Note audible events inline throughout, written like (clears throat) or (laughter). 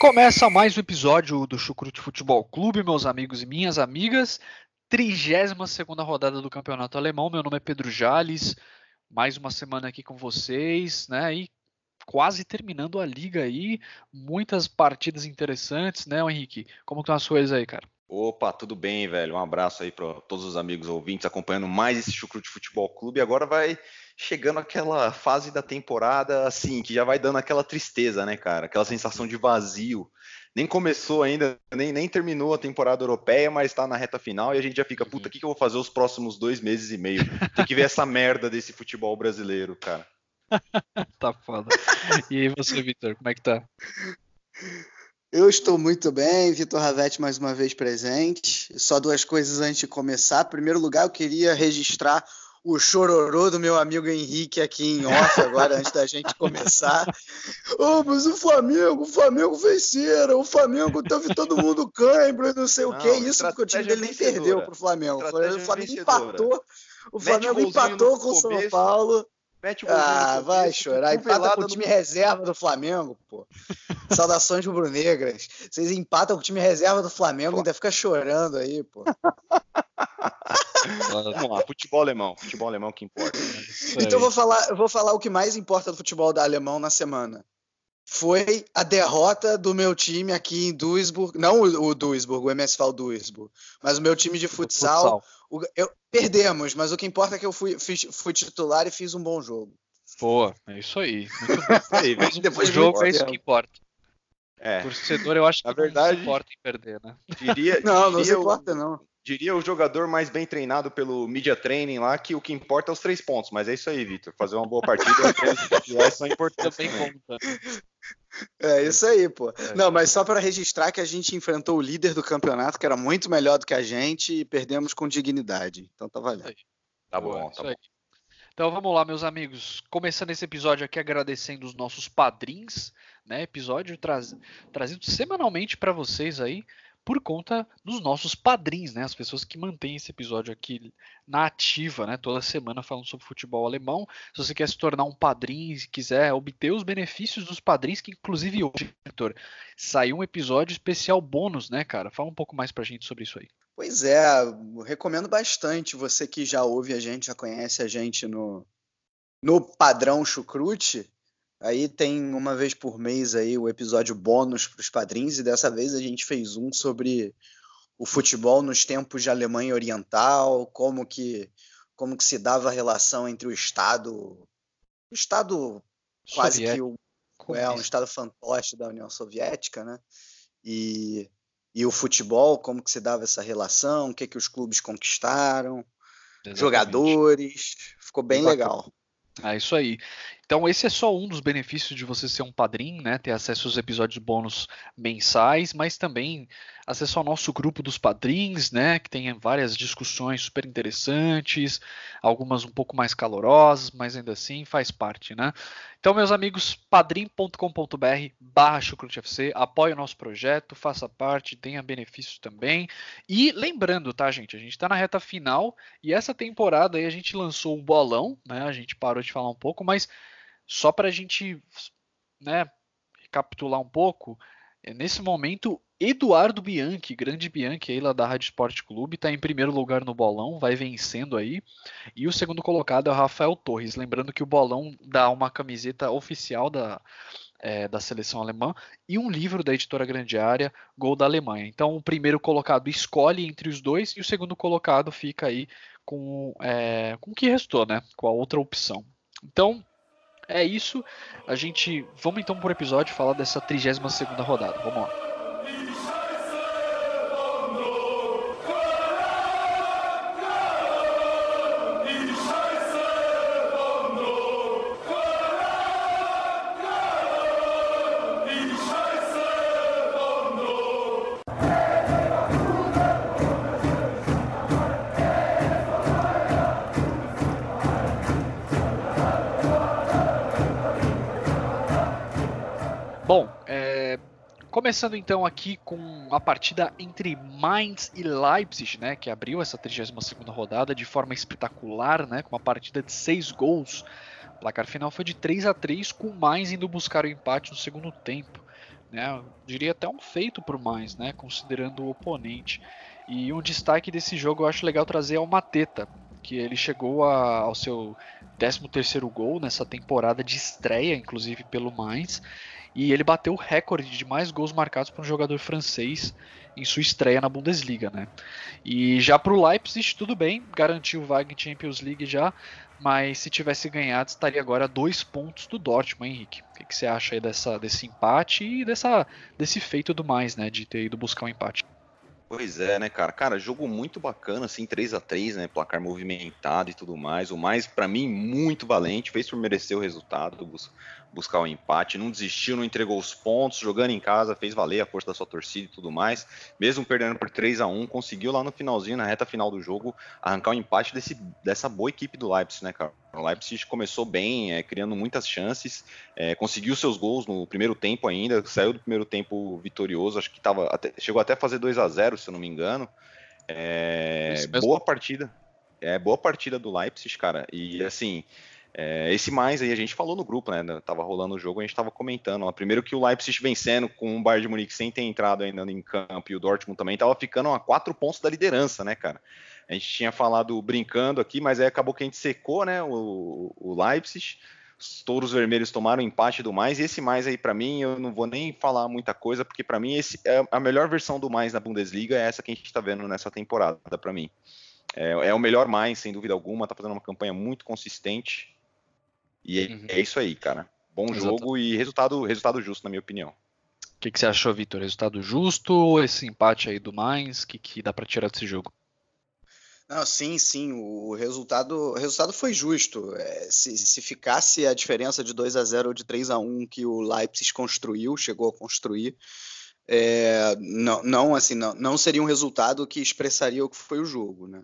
Começa mais um episódio do Chucrute Futebol Clube, meus amigos e minhas amigas. 32 segunda rodada do Campeonato Alemão. Meu nome é Pedro Jales. Mais uma semana aqui com vocês, né? E quase terminando a liga aí. Muitas partidas interessantes, né, Henrique? Como estão as coisas aí, cara? Opa, tudo bem, velho? Um abraço aí para todos os amigos ouvintes acompanhando mais esse Chucrute Futebol Clube. Agora vai chegando aquela fase da temporada, assim, que já vai dando aquela tristeza, né, cara? Aquela sensação de vazio. Nem começou ainda, nem, nem terminou a temporada europeia, mas está na reta final e a gente já fica, puta, o que, que eu vou fazer os próximos dois meses e meio? Tem que ver essa (laughs) merda desse futebol brasileiro, cara. tá foda. E aí você, Vitor, como é que tá? Eu estou muito bem, Vitor Ravetti mais uma vez presente. Só duas coisas antes de começar. Em primeiro lugar, eu queria registrar o chororô do meu amigo Henrique aqui em off agora, antes da gente começar. (laughs) Oh, mas o Flamengo, o Flamengo venceram, o Flamengo teve todo mundo cãibra, não sei não, o que. Isso porque o time dele nem perdeu pro Flamengo. O Flamengo empatou. O Flamengo empatou com o São Paulo. Mete o ah, vai chorar. Empata com o time no... reserva do Flamengo, pô. Saudações rubro-negras. Vocês empatam com o time reserva do Flamengo e ainda fica chorando aí, pô. (laughs) Vamos lá, futebol alemão. Futebol alemão que importa. Então eu vou falar, eu vou falar o que mais importa do futebol da alemão na semana. Foi a derrota do meu time aqui em Duisburg, não o, o Duisburg, o MSV Duisburg, mas o meu time de futsal. O, eu, perdemos, mas o que importa é que eu fui, fiz, fui titular e fiz um bom jogo. Boa, é isso aí. Muito (laughs) bom. aí, um Depois bom jogo é isso que importa. É. Torcedor, eu acho que Na verdade, não se importa em perder, né? Diria, não, não se importa, não diria o jogador mais bem treinado pelo media training lá que o que importa é os três pontos. Mas é isso aí, Vitor. Fazer uma boa partida é são importantes. Também É isso aí, pô. É. Não, mas só para registrar que a gente enfrentou o líder do campeonato, que era muito melhor do que a gente, e perdemos com dignidade. Então tá valendo. Tá bom, tá bom. Então vamos lá, meus amigos. Começando esse episódio aqui agradecendo os nossos padrinhos, né? Episódio trazido semanalmente para vocês aí por conta dos nossos padrinhos, né? As pessoas que mantêm esse episódio aqui na ativa, né? Toda semana falando sobre futebol alemão. Se você quer se tornar um padrinho e quiser obter os benefícios dos padrinhos, que inclusive hoje, Vitor, saiu um episódio especial bônus, né, cara? Fala um pouco mais pra gente sobre isso aí. Pois é, recomendo bastante. Você que já ouve a gente, já conhece a gente no, no padrão chucrute Aí tem uma vez por mês aí o episódio bônus para os padrinhos e dessa vez a gente fez um sobre o futebol nos tempos de Alemanha Oriental, como que como que se dava a relação entre o Estado, o Estado quase que o, é um Estado fantoche da União Soviética, né? E, e o futebol, como que se dava essa relação, o que que os clubes conquistaram, Exatamente. jogadores, ficou bem legal. É isso aí. Então, esse é só um dos benefícios de você ser um padrinho, né? Ter acesso aos episódios bônus mensais, mas também acesso ao nosso grupo dos padrinhos, né? Que tem várias discussões super interessantes, algumas um pouco mais calorosas, mas ainda assim faz parte, né? Então, meus amigos, padrim.com.br barra apoie o nosso projeto, faça parte, tenha benefícios também. E lembrando, tá, gente? A gente está na reta final e essa temporada aí a gente lançou um bolão, né? A gente parou de falar um pouco, mas só para a gente né, recapitular um pouco, é, nesse momento, Eduardo Bianchi, grande Bianchi aí lá da Rádio Esporte Clube, está em primeiro lugar no bolão, vai vencendo aí. E o segundo colocado é o Rafael Torres. Lembrando que o bolão dá uma camiseta oficial da, é, da seleção alemã e um livro da editora Grande Área, Gol da Alemanha. Então o primeiro colocado escolhe entre os dois e o segundo colocado fica aí com, é, com o que restou, né? Com a outra opção. Então, é isso. A gente. Vamos então por episódio falar dessa 32 segunda rodada. Vamos lá. Começando então aqui com a partida entre Mainz e Leipzig, né, que abriu essa 32ª rodada de forma espetacular, né, com uma partida de seis gols. O placar final foi de 3 a 3 com o Mainz indo buscar o empate no segundo tempo. Né, diria até um feito por Mainz, né, considerando o oponente. E um destaque desse jogo eu acho legal trazer ao Mateta, que ele chegou a, ao seu 13º gol nessa temporada de estreia, inclusive pelo Mainz, e ele bateu o recorde de mais gols marcados por um jogador francês em sua estreia na Bundesliga, né? E já para o Leipzig tudo bem, garantiu o vaga em Champions League já, mas se tivesse ganhado estaria agora a dois pontos do Dortmund, Henrique. O que, que você acha aí dessa, desse empate e dessa, desse feito do mais, né, de ter ido buscar um empate? Pois é, né, cara? Cara, jogo muito bacana, assim, 3 a 3 né? Placar movimentado e tudo mais. O mais, para mim, muito valente. Fez por merecer o resultado, buscar o empate. Não desistiu, não entregou os pontos, jogando em casa, fez valer a força da sua torcida e tudo mais. Mesmo perdendo por 3 a 1 conseguiu lá no finalzinho, na reta final do jogo, arrancar o empate desse, dessa boa equipe do Leipzig, né, cara? O Leipzig começou bem, é, criando muitas chances, é, conseguiu seus gols no primeiro tempo ainda, saiu do primeiro tempo vitorioso, acho que tava até, chegou até a fazer 2 a 0 se eu não me engano. É, boa partida, é boa partida do Leipzig, cara. E assim, é, esse mais aí a gente falou no grupo, né? Tava rolando o jogo, a gente tava comentando. Ó, primeiro que o Leipzig vencendo com o Bayern de Munique sem ter entrado ainda em campo e o Dortmund também tava ficando a quatro pontos da liderança, né, cara? A gente tinha falado brincando aqui, mas aí acabou que a gente secou, né? O, o Leipzig. Os touros vermelhos tomaram empate do mais, e esse mais aí para mim, eu não vou nem falar muita coisa, porque para mim esse é a melhor versão do mais na Bundesliga é essa que a gente está vendo nessa temporada, para mim. É, é, o melhor mais, sem dúvida alguma, tá fazendo uma campanha muito consistente. E é, uhum. é isso aí, cara. Bom Exato. jogo e resultado, resultado justo, na minha opinião. O que, que, você achou, Vitor? Resultado justo ou esse empate aí do mais? O que, que dá para tirar desse jogo? Não, sim, sim, o resultado, o resultado foi justo. É, se, se ficasse a diferença de 2 a 0 ou de 3 a 1 que o Leipzig construiu, chegou a construir, é, não, não, assim, não, não seria um resultado que expressaria o que foi o jogo, né?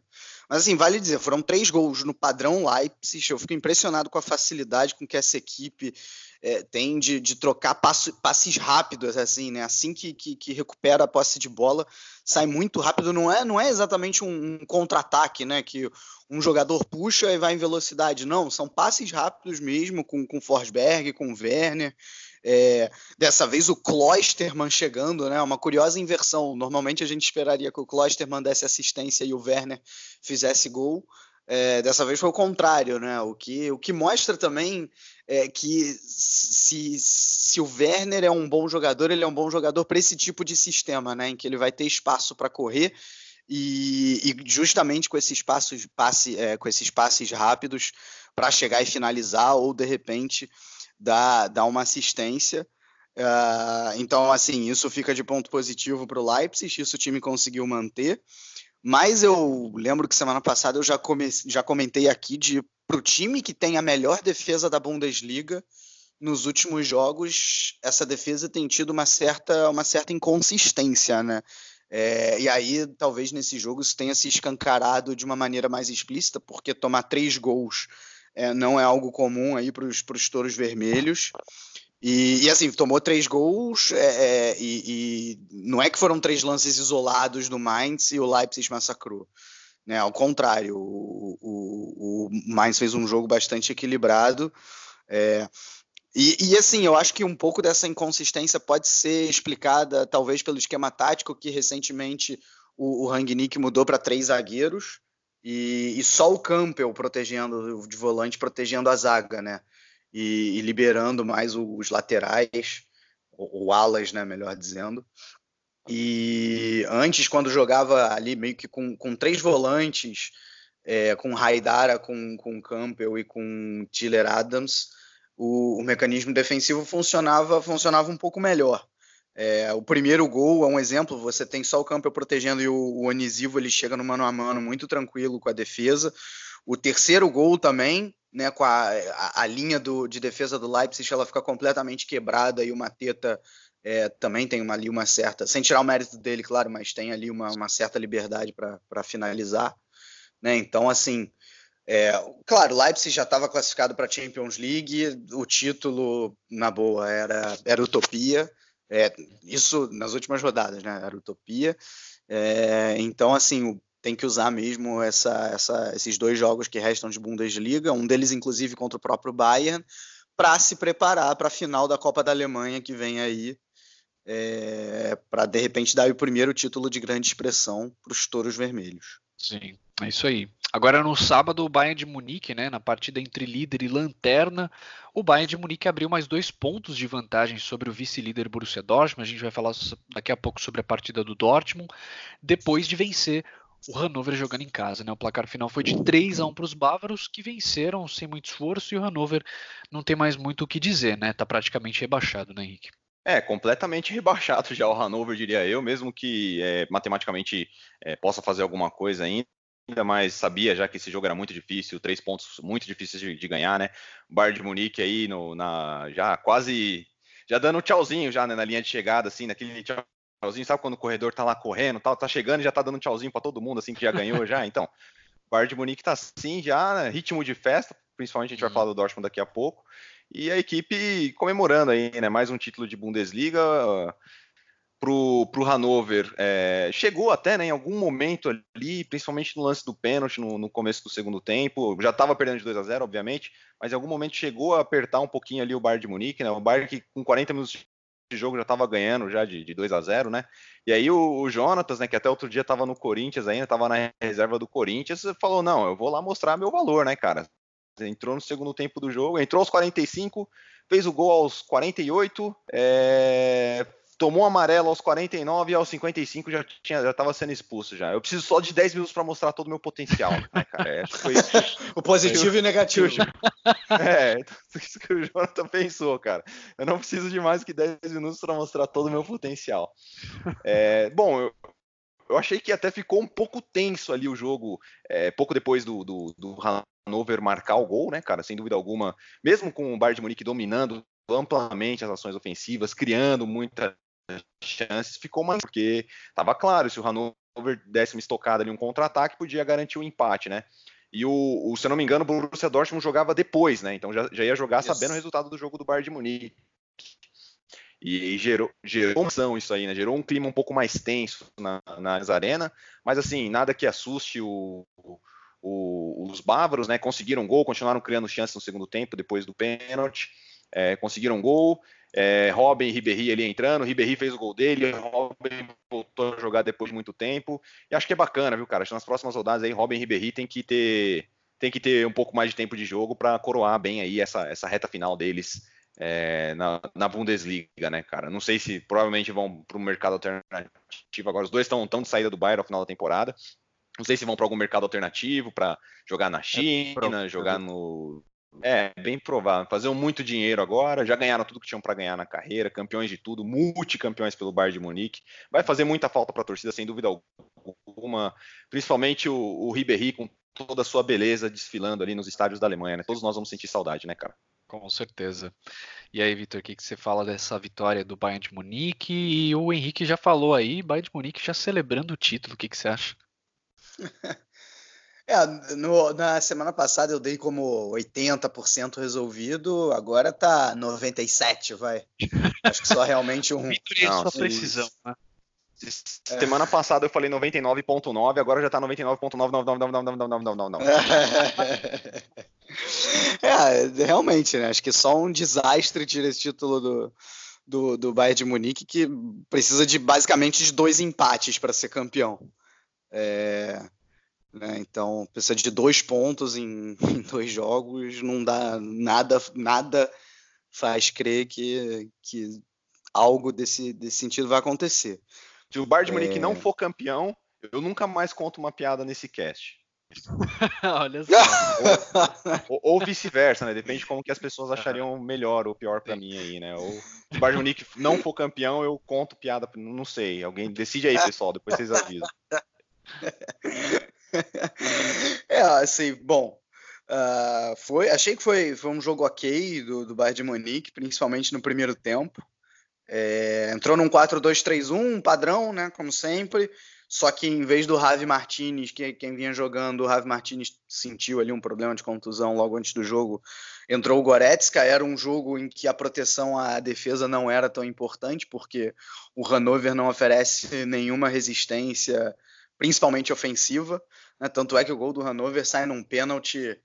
Mas assim, vale dizer, foram três gols no padrão Leipzig. Eu fico impressionado com a facilidade com que essa equipe é, tem de, de trocar passo, passes rápidos, assim, né? Assim que, que, que, recupera a posse de bola, sai muito rápido. Não é, não é exatamente um, um contra-ataque, né? Que um jogador puxa e vai em velocidade. Não, são passes rápidos mesmo, com, com Forsberg, com Werner. É, dessa vez o Klosterman chegando, né? Uma curiosa inversão. Normalmente a gente esperaria que o Klosterman desse assistência e o Werner fizesse gol. É, dessa vez foi o contrário, né? O que, o que mostra também é que se, se o Werner é um bom jogador, ele é um bom jogador para esse tipo de sistema, né? Em que ele vai ter espaço para correr e, e, justamente com esses passos, passe, é, com esses passes rápidos para chegar e finalizar ou de repente dá, uma assistência. Uh, então, assim, isso fica de ponto positivo para o Leipzig, isso o time conseguiu manter. Mas eu lembro que semana passada eu já, já comentei aqui de para o time que tem a melhor defesa da Bundesliga, nos últimos jogos, essa defesa tem tido uma certa, uma certa inconsistência, né? É, e aí, talvez nesse jogo isso tenha se escancarado de uma maneira mais explícita, porque tomar três gols é, não é algo comum aí para os touros vermelhos. E, e, assim, tomou três gols é, é, e, e, não é que foram três lances isolados do Mainz e o Leipzig massacrou. Né? Ao contrário, o, o, o Mainz fez um jogo bastante equilibrado. É, e, e, assim, eu acho que um pouco dessa inconsistência pode ser explicada talvez pelo esquema tático que recentemente o, o Rangnick mudou para três zagueiros. E, e, só o Campbell protegendo, de volante, protegendo a zaga, né? E, e liberando mais os laterais, ou, ou, alas, né? Melhor dizendo. E antes, quando jogava ali meio que com, com três volantes, é, com Haidara, com, com Campbell e com Tiller Adams, o, o mecanismo defensivo funcionava, funcionava um pouco melhor. É, o primeiro gol é um exemplo, você tem só o campo protegendo e o, o Onisivo ele chega no mano a mano muito tranquilo com a defesa. O terceiro gol também, né, com a, a, a linha do, de defesa do Leipzig, ela fica completamente quebrada e o Mateta é, também tem uma, ali uma certa, sem tirar o mérito dele, claro, mas tem ali uma, uma certa liberdade para finalizar. Né? Então, assim, É, claro, o Leipzig já estava classificado para a Champions League, o título, na boa, era, era utopia. É, isso nas últimas rodadas, né? Era utopia. É, então, assim, tem que usar mesmo essa, essa, esses dois jogos que restam de Bundesliga, um deles, inclusive, contra o próprio Bayern, para se preparar para a final da Copa da Alemanha que vem aí, é, para de repente dar o primeiro título de grande expressão para os touros vermelhos. Sim, é isso aí. Agora no sábado, o Bayern de Munique, né, na partida entre líder e lanterna, o Bayern de Munique abriu mais dois pontos de vantagem sobre o vice-líder Borussia Dortmund. A gente vai falar daqui a pouco sobre a partida do Dortmund, depois de vencer o Hannover jogando em casa. Né? O placar final foi de 3 a 1 para os bávaros, que venceram sem muito esforço, e o Hannover não tem mais muito o que dizer, né? Tá praticamente rebaixado, né, Henrique? É, completamente (laughs) rebaixado já o Hannover, diria eu, mesmo que é, matematicamente é, possa fazer alguma coisa ainda mas sabia já que esse jogo era muito difícil, três pontos muito difíceis de, de ganhar, né? Bayern de Munique aí no, na, já quase já dando um tchauzinho já né, na linha de chegada, assim, naquele tchauzinho, sabe quando o corredor tá lá correndo, tal, tá chegando e já tá dando um tchauzinho para todo mundo, assim, que já ganhou já, (laughs) então. Bayern de Munique tá assim já, né, ritmo de festa, principalmente a gente vai uhum. falar do Dortmund daqui a pouco, e a equipe comemorando aí, né, mais um título de Bundesliga, pro, pro Hannover é, chegou até né, em algum momento ali, principalmente no lance do pênalti no, no começo do segundo tempo, já estava perdendo de 2 a 0 obviamente, mas em algum momento chegou a apertar um pouquinho ali o Bayern de Munique, né, o Bayern que com 40 minutos de jogo já estava ganhando já de, de 2 a 0 né, e aí o, o Jonatas, né, que até outro dia estava no Corinthians ainda, estava na reserva do Corinthians, falou, não, eu vou lá mostrar meu valor, né, cara, entrou no segundo tempo do jogo, entrou aos 45, fez o gol aos 48, é, tomou um amarelo aos 49 e aos 55 já tinha já estava sendo expulso já. Eu preciso só de 10 minutos para mostrar todo o meu potencial, né, cara? É, foi, (laughs) o positivo foi, e o negativo. (laughs) É, isso que o Jonathan pensou, cara. Eu não preciso de mais que 10 minutos para mostrar todo o meu potencial. É, bom, eu, eu achei que até ficou um pouco tenso ali o jogo, é, pouco depois do, do, do Hannover marcar o gol, né, cara? Sem dúvida alguma, mesmo com o Bayern de Munique dominando amplamente as ações ofensivas, criando muita chances ficou mais porque estava claro, se o Hannover desse uma estocada ali, um contra-ataque, podia garantir o um empate, né? E o, o, se eu não me engano, o Borussia Dortmund jogava depois, né? Então já, já ia jogar yes. sabendo o resultado do jogo do Bayern de Munique. E, e gerou, gerou uma isso aí, né? Gerou um clima um pouco mais tenso na, na arena, mas assim, nada que assuste o, o, os bávaros, né? Conseguiram um gol, continuaram criando chances no segundo tempo, depois do pênalti. É, conseguiram um gol, é, Robin e Ribéry ali entrando, Ribéry fez o gol dele, Robin voltou a jogar depois de muito tempo, e acho que é bacana, viu, cara? Acho que nas próximas rodadas aí, Robin e Ribéry tem que ter tem que ter um pouco mais de tempo de jogo para coroar bem aí essa, essa reta final deles é, na, na, Bundesliga, né, cara? Não sei se provavelmente vão para o mercado alternativo agora. Os dois estão tão de saída do Bayern ao final da temporada. Não sei se vão para algum mercado alternativo para jogar na é, China, é, jogar no é, bem provável. Fazer muito dinheiro agora, já ganharam tudo que tinham para ganhar na carreira, campeões de tudo, multicampeões pelo Bayern de Munique. Vai fazer muita falta para a torcida, sem dúvida alguma. Principalmente o, o Ribéry com toda a sua beleza desfilando ali nos estádios da Alemanha, né? Todos nós vamos sentir saudade, né, cara? Com certeza. E aí, Vitor, o que, que você fala dessa vitória do Bayern de Munique? E o Henrique já falou aí, Bayern de Munique já celebrando o título, o que, que você acha? (laughs) É, no, na semana passada eu dei como 80% resolvido, agora tá 97, vai. Acho que só realmente um. Vitória sua precisão, né? Semana é. passada eu falei 99.9, agora já tá 99.999999999. É, realmente, né? Acho que só um desastre tira esse título do, do, do Bayern de Munique, que precisa de basicamente de dois empates para ser campeão. É, né? Então, precisa de dois pontos em, (laughs) em, dois jogos, não dá nada, nada faz crer que, que algo desse, desse sentido vai acontecer. Se o Bayern de Munique é... não for campeão, eu nunca mais conto uma piada nesse cast. (laughs) Olha só. ou, (laughs) ou, ou vice-versa, né? Depende de como que as pessoas achariam melhor ou pior para mim aí, né? Ou se o Bayern de Munique não for campeão, eu conto piada, não sei. Alguém decide aí, pessoal, depois vocês avisam. (laughs) é, assim, bom. Uh, foi, achei que foi, foi um jogo ok do, do Bayern de Munique, principalmente no primeiro tempo. É, entrou num 4-2-3-1, padrão, né, como sempre. Só que em vez do Javi Martinez, que quem vinha jogando, o Javi Martinez sentiu ali um problema de contusão logo antes do jogo, entrou o Goretzka. Era um jogo em que a proteção à defesa não era tão importante, porque o Hannover não oferece nenhuma resistência, principalmente ofensiva. Né? Tanto é que o gol do Hannover sai num pênalti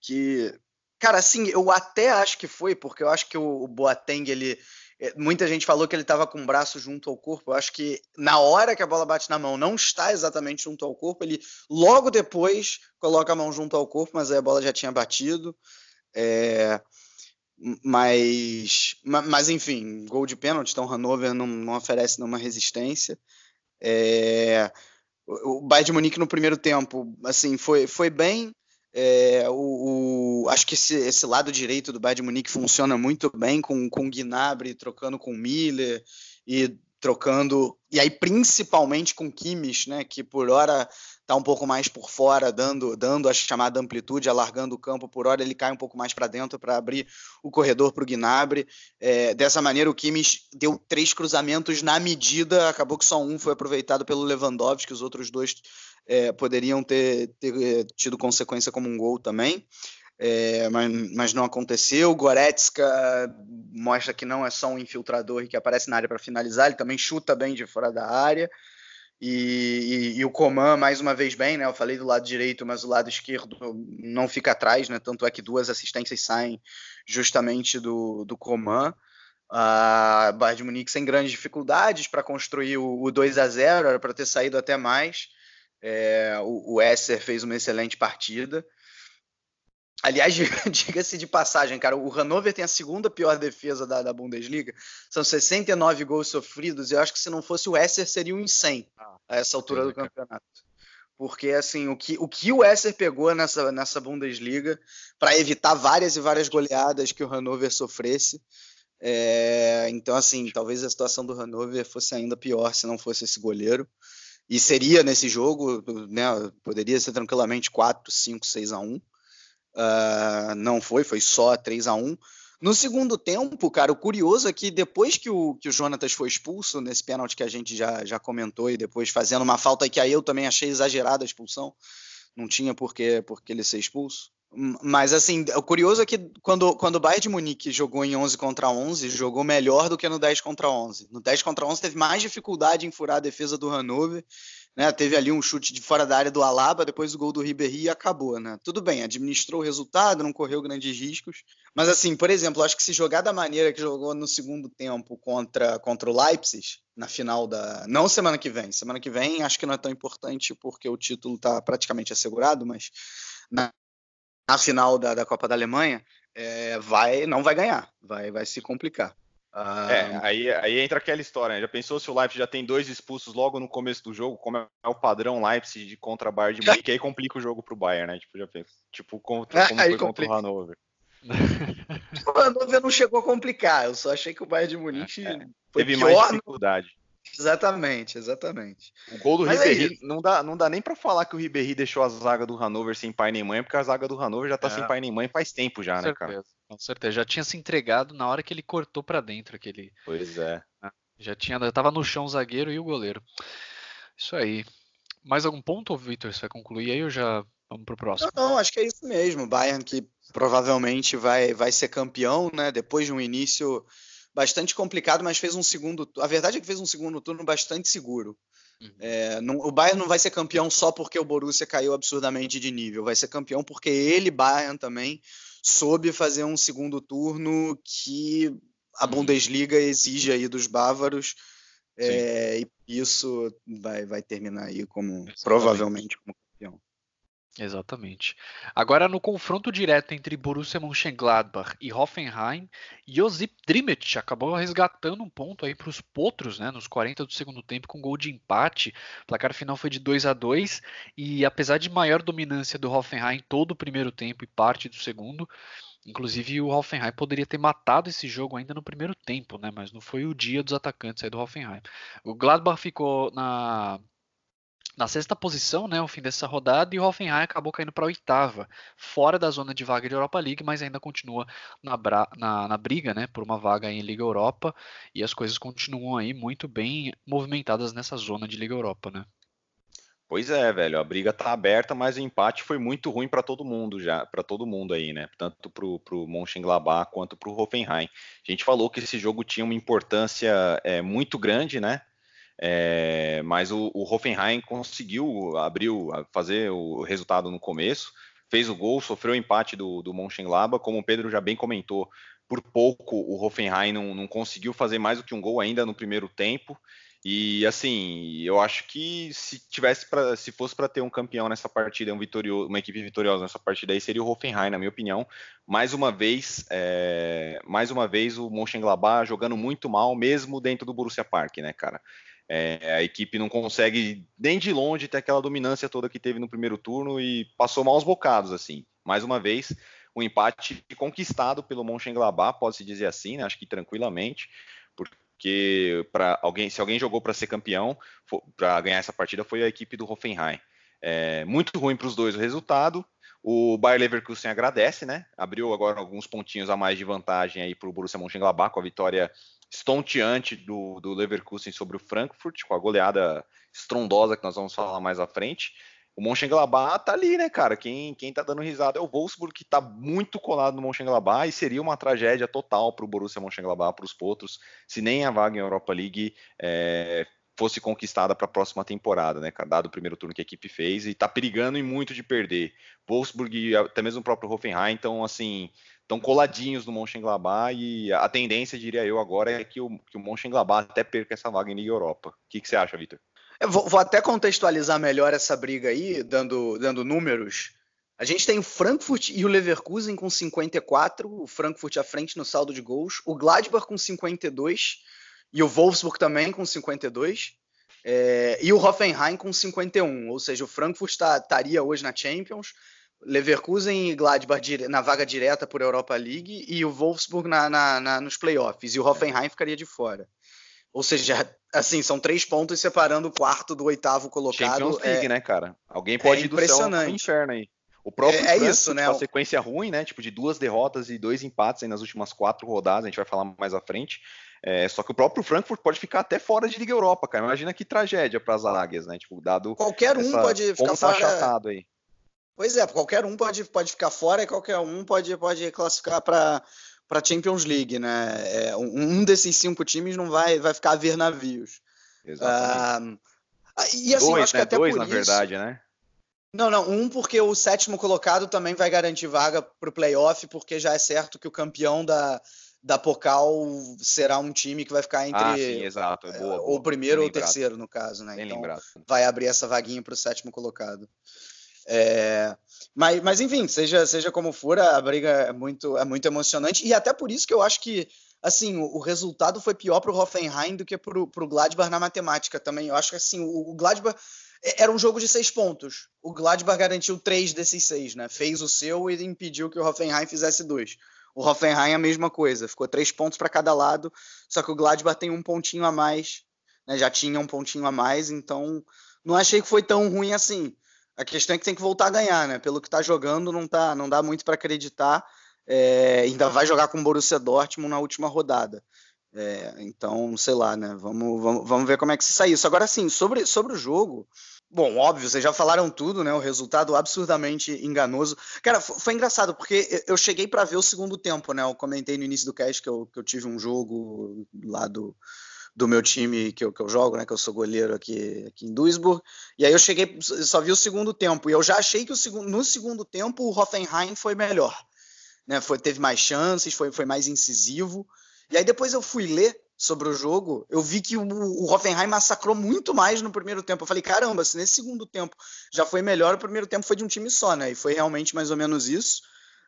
que. Cara, assim, eu até acho que foi, porque eu acho que o Boateng ele é, muita gente falou que ele estava com o braço junto ao corpo. Eu acho que na hora que a bola bate na mão, não está exatamente junto ao corpo. Ele logo depois coloca a mão junto ao corpo, mas aí a bola já tinha batido. É, mas, mas enfim, gol de pênalti, então Hannover não, não oferece nenhuma resistência. É, o Bayern de Munique no primeiro tempo, assim, foi, foi bem. É, o, o, acho que esse, esse, lado direito do Bayern de Munique funciona muito bem com, com o Gnabry trocando com o Miller e trocando e aí principalmente com Kimmich, né, que por hora está um pouco mais por fora, dando dando a chamada amplitude, alargando o campo, por hora ele cai um pouco mais para dentro para abrir o corredor para o Gnabry. É, dessa maneira o Kimmich deu três cruzamentos na medida, acabou que só um foi aproveitado pelo Lewandowski, os outros dois é, poderiam ter, ter, é, tido consequência como um gol também. É, mas, mas, não aconteceu. Goretzka mostra que não é só um infiltrador que aparece na área para finalizar, ele também chuta bem de fora da área. E, e, e, o Coman, mais uma vez, bem, né? Eu falei do lado direito, mas o lado esquerdo não fica atrás, né? Tanto é que duas assistências saem justamente do, do Coman. A Bayern de Munique sem grandes dificuldades para construir o, o 2 a 0 era para ter saído até mais. É, o, o Esser fez uma excelente partida. Aliás, (laughs) diga-se de passagem, cara, o Hannover tem a segunda pior defesa da, da, Bundesliga. São 69 gols sofridos. E eu acho que se não fosse o Esser, seria um 100 ah, a essa altura do campeonato. Porque, assim, o que o, que o Esser pegou nessa, nessa Bundesliga para evitar várias e várias goleadas que o Hannover sofresse. É, então, assim, talvez a situação do Hannover fosse ainda pior se não fosse esse goleiro. E seria nesse jogo, né, poderia ser tranquilamente 4, 5, 6 a 1. Uh, não foi, foi só 3 a 1. No segundo tempo, cara, o curioso é que depois que o, que o Jonatas foi expulso, nesse pênalti que a gente já, já comentou, e depois fazendo uma falta que aí eu também achei exagerada a expulsão, não tinha por que, por que ele ser expulso. Mas assim, o curioso é que quando, quando o Bayern de Munique jogou em 11 contra 11, jogou melhor do que no 10 contra 11. No 10 contra 11 teve mais dificuldade em furar a defesa do Hannover, né? Teve ali um chute de fora da área do Alaba, depois o gol do Ribéry e acabou, né? Tudo bem, administrou o resultado, não correu grandes riscos. Mas assim, por exemplo, acho que se jogar da maneira que jogou no segundo tempo contra, contra o Leipzig, na final da. Não semana que vem. Semana que vem acho que não é tão importante porque o título está praticamente assegurado, mas na na final da, da Copa da Alemanha, é, vai, não vai ganhar, vai, vai se complicar. Ah, é, aí, aí entra aquela história, né? Já pensou se o Leipzig já tem dois expulsos logo no começo do jogo, como é o padrão Leipzig contra Bayern de (laughs) Munique, aí complica o jogo pro Bayern, né? Tipo, já pensa. Tipo, contra, como foi complica. contra o Hannover. (laughs) o Hannover não chegou a complicar, eu só achei que o Bayern de Munique é, teve mais dificuldade. Exatamente, exatamente. O gol do Mas Ribéry, é não, dá, não dá nem para falar que o Ribéry deixou a zaga do Hanover sem pai nem mãe, porque a zaga do Hanover já tá é. sem pai nem mãe faz tempo já, com né, certeza, cara? Com certeza, já tinha se entregado na hora que ele cortou para dentro aquele. Pois é. Ah, já tinha, já tava no chão o zagueiro e o goleiro. Isso aí. Mais algum ponto, Vitor? Você vai concluir aí ou já vamos pro próximo? Não, não, acho que é isso mesmo. Bayern que provavelmente vai, vai ser campeão, né? Depois de um início bastante complicado, mas fez um segundo. A verdade é que fez um segundo turno bastante seguro. Uhum. É, não, o Bayern não vai ser campeão só porque o Borussia caiu absurdamente de nível. Vai ser campeão porque ele, Bayern, também soube fazer um segundo turno que a uhum. Bundesliga exige aí dos bávaros. É, e isso vai, vai terminar aí como Exatamente. provavelmente como. Exatamente. Agora no confronto direto entre Borussia Mönchengladbach e Hoffenheim, Josip Drimit acabou resgatando um ponto aí para os potros, né, nos 40 do segundo tempo com gol de empate. O placar final foi de 2 a 2 e apesar de maior dominância do Hoffenheim todo o primeiro tempo e parte do segundo, Inclusive o Hoffenheim poderia ter matado esse jogo ainda no primeiro tempo, né? Mas não foi o dia dos atacantes aí do Hoffenheim. O Gladbach ficou na na sexta posição, né, o fim dessa rodada, e o Hoffenheim acabou caindo para a oitava, fora da zona de vaga de Europa League, mas ainda continua na, na, na, briga, né, por uma vaga em Liga Europa, e as coisas continuam aí muito bem movimentadas nessa zona de Liga Europa, né. Pois é, velho, a briga tá aberta, mas o empate foi muito ruim para todo mundo já, para todo mundo aí, né? Tanto pro, pro Mönchengladbach quanto pro Hoffenheim. A gente falou que esse jogo tinha uma importância é, muito grande, né? É, mas o, o, Hoffenheim conseguiu abrir, fazer o resultado no começo, fez o gol, sofreu o empate do, do Mönchengladbach, como o Pedro já bem comentou, por pouco o Hoffenheim não, não conseguiu fazer mais do que um gol ainda no primeiro tempo. E assim, eu acho que se tivesse se fosse para ter um campeão nessa partida, um vitorioso, uma equipe vitoriosa nessa partida aí seria o Hoffenheim, na minha opinião. Mais uma vez, é, mais uma vez o Mönchengladbach jogando muito mal, mesmo dentro do Borussia Park, né, cara? É, a equipe não consegue nem de longe ter aquela dominância toda que teve no primeiro turno e passou maus bocados, assim. Mais uma vez, um empate conquistado pelo Mönchengladbach, pode-se dizer assim, né? Acho que tranquilamente porque para alguém, se alguém jogou para ser campeão, para ganhar essa partida, foi a equipe do Hoffenheim. É, muito ruim para os dois o resultado. O Bayer Leverkusen agradece, né? Abriu agora alguns pontinhos a mais de vantagem aí para o Borussia Mönchengladbach com a vitória estonteante do, do Leverkusen sobre o Frankfurt, com a goleada estrondosa que nós vamos falar mais à frente o Mönchengladbach tá ali, né, cara? Quem, quem tá dando risada é o Wolfsburg, que tá muito colado no Mönchengladbach e seria uma tragédia total para o Borussia Mönchengladbach, para os potros, se nem a vaga em Europa League é, fosse conquistada para a próxima temporada, né, Dado o primeiro turno que a equipe fez e tá perigando e muito de perder. Wolfsburg e até mesmo o próprio Hoffenheim, então, assim, estão coladinhos no Mönchengladbach e a tendência, diria eu, agora é que o, que o Mönchengladbach até perca essa vaga em Liga Europa. O que, que você acha, Vitor? Vou, vou, até contextualizar melhor essa briga aí, dando, dando números. A gente tem o Frankfurt e o Leverkusen com 54, o Frankfurt à frente no saldo de gols, o Gladbach com 52 e o Wolfsburg também com 52. É, e o Hoffenheim com 51, ou seja, o Frankfurt tá, estaria hoje na Champions, Leverkusen e Gladbach na vaga direta por Europa League e o Wolfsburg na, na, na, nos playoffs, e o Hoffenheim ficaria de fora. Ou seja, assim, são três pontos separando o quarto do oitavo colocado. Champions League, é, né, cara? Alguém pode é ir do céu pro inferno aí. O próprio é, é isso, né? Uma sequência ruim, né? Tipo de duas derrotas e dois empates nas últimas quatro rodadas, a gente vai falar mais à frente. É, só que o próprio Frankfurt pode ficar até fora de Liga Europa, cara. Imagina que tragédia para as Águias, né? Tipo, dado qualquer um pode ficar fora. aí. Pois é, qualquer um pode, pode ficar fora e qualquer um pode, pode classificar para para Champions League, né? É, um desses cinco times não vai, vai ficar a ver navios. Exatamente. Ah, e assim, dois, acho né? que até dois, na isso, verdade, né? Não, não, um porque o sétimo colocado também vai garantir vaga para o playoff, porque já é certo que o campeão da, da Pokal será um time que vai ficar entre ah, sim, exato. Boa, boa. o primeiro ou o terceiro, no caso, né? Bem então lembrado. vai abrir essa vaguinha para o sétimo colocado. É, mas, mas enfim, seja, seja como for, a briga é muito, é muito emocionante e até por isso que eu acho que assim o, o resultado foi pior para o Hoffenheim do que para o Gladbach na matemática também. Eu acho que assim o, o Gladbach é, era um jogo de seis pontos. O Gladbach garantiu três desses seis, né? Fez o seu e impediu que o Hoffenheim fizesse dois. O Hoffenheim é a mesma coisa, ficou três pontos para cada lado, só que o Gladbach tem um pontinho a mais, né? Já tinha um pontinho a mais, então não achei que foi tão ruim assim. A questão é que tem que voltar a ganhar, né? Pelo que tá jogando, não, tá, não dá muito para acreditar. É, (laughs) ainda vai jogar com o Borussia Dortmund na última rodada. É, então, sei lá, né? Vamos, vamos, vamos ver como é que se sai isso. Agora, sim, sobre, sobre o jogo. Bom, óbvio, vocês já falaram tudo, né? O resultado absurdamente enganoso. Cara, foi engraçado, porque eu cheguei para ver o segundo tempo, né? Eu comentei no início do cast que eu, que eu tive um jogo lá do, do meu time que eu, que eu jogo, né? Que eu sou goleiro aqui, aqui em Duisburg. E aí eu cheguei, só vi o segundo tempo. E eu já achei que o segundo, no segundo tempo o Hoffenheim foi melhor. Né, foi, teve mais chances, foi, foi mais incisivo. E aí depois eu fui ler sobre o jogo, eu vi que o, o Hoffenheim massacrou muito mais no primeiro tempo. Eu falei, caramba, se nesse segundo tempo já foi melhor, o primeiro tempo foi de um time só, né? E foi realmente mais ou menos isso.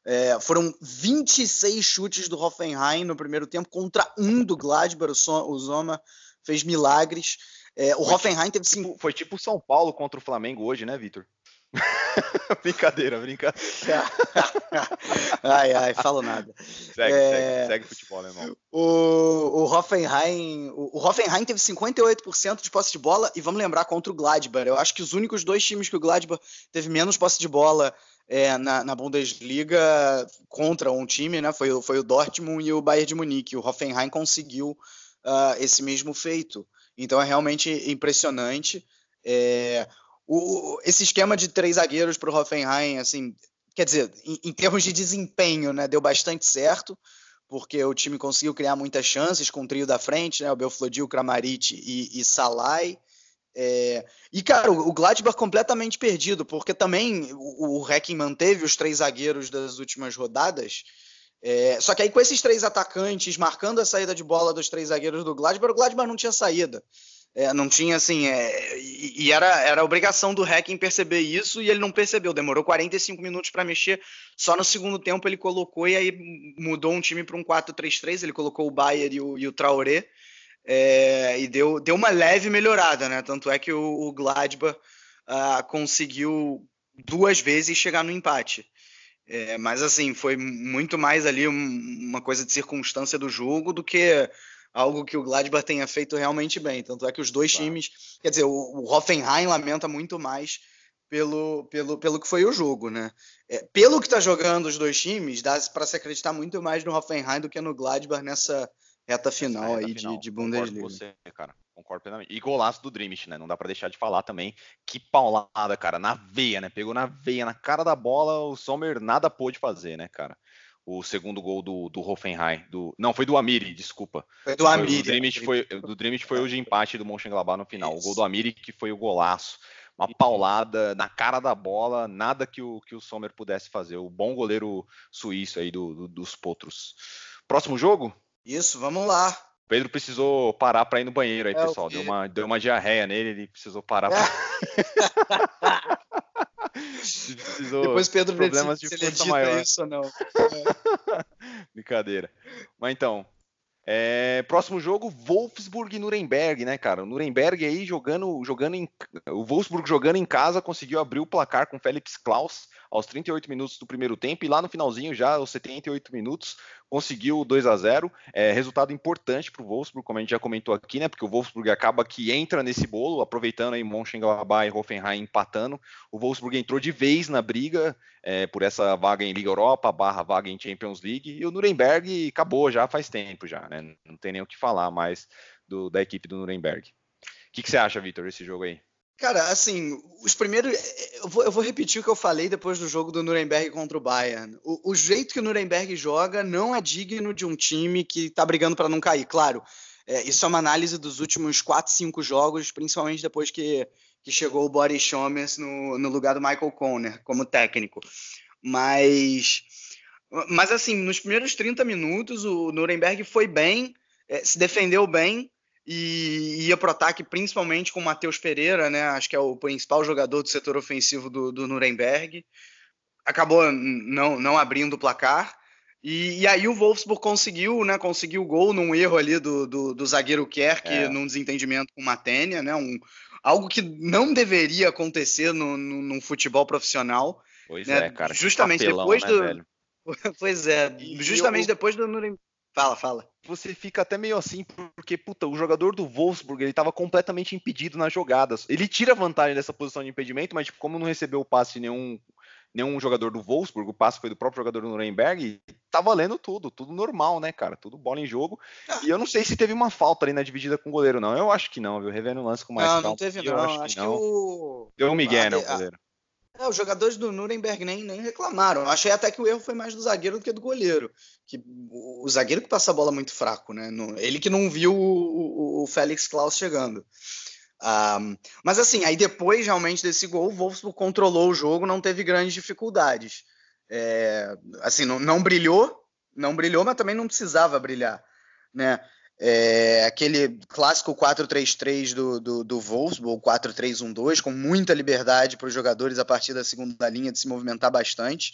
É, foram 26 chutes do Hoffenheim no primeiro tempo contra um do Gladbach. O Zoma fez milagres. É, o foi Hoffenheim teve cinco. Tipo, foi tipo São Paulo contra o Flamengo hoje, né, Vitor? (laughs) brincadeira, brincadeira. (laughs) ai, ai, falo nada. Segue, é... segue, segue futebol, né, irmão? O, o Hoffenheim, o, o Hoffenheim teve 58% de posse de bola e vamos lembrar contra o Gladbach. Eu acho que os únicos dois times que o Gladbach teve menos posse de bola é, na, na, Bundesliga contra um time, né? Foi, foi o Dortmund e o Bayern de Munique. O Hoffenheim conseguiu uh, esse mesmo feito. Então é realmente impressionante. É, o, esse esquema de três zagueiros para o Hoffenheim, assim, quer dizer, em, em, termos de desempenho, né, deu bastante certo, porque o time conseguiu criar muitas chances com o trio da frente, né, o Belfodil, Kramaric e, e Salai. É, e, cara, o, Gladbach completamente perdido, porque também o, o Hacking manteve os três zagueiros das últimas rodadas, é, só que aí com esses três atacantes marcando a saída de bola dos três zagueiros do Gladbach, o Gladbach não tinha saída. É, não tinha assim. É, e, e, era, era obrigação do Hacking perceber isso e ele não percebeu. Demorou 45 minutos para mexer. Só no segundo tempo ele colocou e aí mudou um time para um 4-3-3. Ele colocou o Bayer e o, e o Traoré. É, e deu, deu uma leve melhorada, né? Tanto é que o, o Gladbach uh, conseguiu duas vezes chegar no empate. É, mas assim, foi muito mais ali um, uma coisa de circunstância do jogo do que algo que o Gladbach tenha feito realmente bem. Tanto é que os dois claro. times, quer dizer, o, o, Hoffenheim lamenta muito mais pelo, pelo, pelo que foi o jogo, né? É, pelo que está jogando os dois times, dá para se acreditar muito mais no Hoffenheim do que no Gladbach nessa reta final reta aí final. de, de Bundesliga. Concordo com você, cara. Concordo plenamente. E golaço do Dreamich, né? Não dá para deixar de falar também. Que paulada, cara, na veia, né? Pegou na veia, na cara da bola, o Sommer nada pôde fazer, né, cara? o segundo gol do, do Hoffenheim. Do, não, foi do Amiri, desculpa. Foi do Amiri. O Dreamit foi, do Dreamit foi o de empate do Mönchengladbach no final. Isso. O gol do Amiri que foi o golaço. Uma paulada na cara da bola, nada que o, que o Sommer pudesse fazer. O bom goleiro suíço aí do, do, dos Potros. Próximo jogo? Isso, vamos lá. O Pedro precisou parar para ir no banheiro aí, é, pessoal. Deu uma, deu uma diarreia nele, ele precisou parar. Pra... (laughs) (laughs) Precisou Depois Pedro problemas de força maior. isso ou não. É. (laughs) Brincadeira. Mas então, é, próximo jogo, Wolfsburg e Nuremberg, né, cara? O Nuremberg aí jogando, jogando em, o Wolfsburg jogando em casa conseguiu abrir o placar com Felix Klaus aos 38 minutos do primeiro tempo e lá no finalzinho já aos 78 minutos conseguiu 2 a 0 é, resultado importante para o Wolfsburg, como a gente já comentou aqui, né? Porque o Wolfsburg acaba que entra nesse bolo, aproveitando aí Mönchengladbach e Hoffenheim empatando. O Wolfsburg entrou de vez na briga é, por essa vaga em Liga Europa, barra vaga em Champions League, e o Nuremberg acabou já faz tempo já, né? Não tem nem o que falar mais do, da equipe do Nuremberg. O que, que você acha, Vitor, desse jogo aí? Cara, assim, os primeiros. Vou, eu vou, repetir o que eu falei depois do jogo do Nuremberg contra o Bayern. O, o jeito que o Nuremberg joga não é digno de um time que tá brigando para não cair. Claro, é, isso é uma análise dos últimos 4, 5 jogos, principalmente depois que, que chegou o Boris Schommers no, no lugar do Michael Conner como técnico. Mas. Mas, assim, nos primeiros 30 minutos, o Nuremberg foi bem, é, se defendeu bem e ia para o ataque principalmente com o Matheus Pereira, né? Acho que é o principal jogador do setor ofensivo do, do Nuremberg. Acabou não, não abrindo o placar. E, e, aí o Wolfsburg conseguiu, né? Conseguiu o gol num erro ali do, do, do zagueiro Kerk, é. num desentendimento com o Matenia, né? Um, algo que não deveria acontecer no, no, num futebol profissional. Pois né? é, cara. Justamente papelão, depois né, do. Velho? (laughs) pois é, justamente eu... depois do Nuremberg. Fala, fala. Você fica até meio assim, porque, puta, o jogador do Wolfsburg, ele tava completamente impedido nas jogadas. Ele tira vantagem dessa posição de impedimento, mas, tipo, como não recebeu o passe nenhum, nenhum jogador do Wolfsburg, o passe foi do próprio jogador do Nuremberg, tá valendo tudo, tudo normal, né, cara? Tudo bola em jogo. Ah. E eu não sei se teve uma falta ali na dividida com o goleiro, não. Eu acho que não, viu? Revendo o lance com mais não, calma. Não, teve não. Acho, acho que, que, o... Deu um migué, né, o goleiro. É, os jogadores do Nuremberg nem, nem reclamaram. Achei até que o erro foi mais do zagueiro do que do goleiro. Que, o, zagueiro que passa a bola muito fraco, né? Ele que não viu o, o, o Félix Klaus chegando. Um, mas assim, aí depois realmente desse gol, o Wolfsburg controlou o jogo, não teve grandes dificuldades. É, assim, não, não brilhou, não brilhou, mas também não precisava brilhar, né? É, aquele clássico 4-3-3 do, do, do Wolfsburg, 4-3-1-2, com muita liberdade para os jogadores a partir da segunda linha de se movimentar bastante.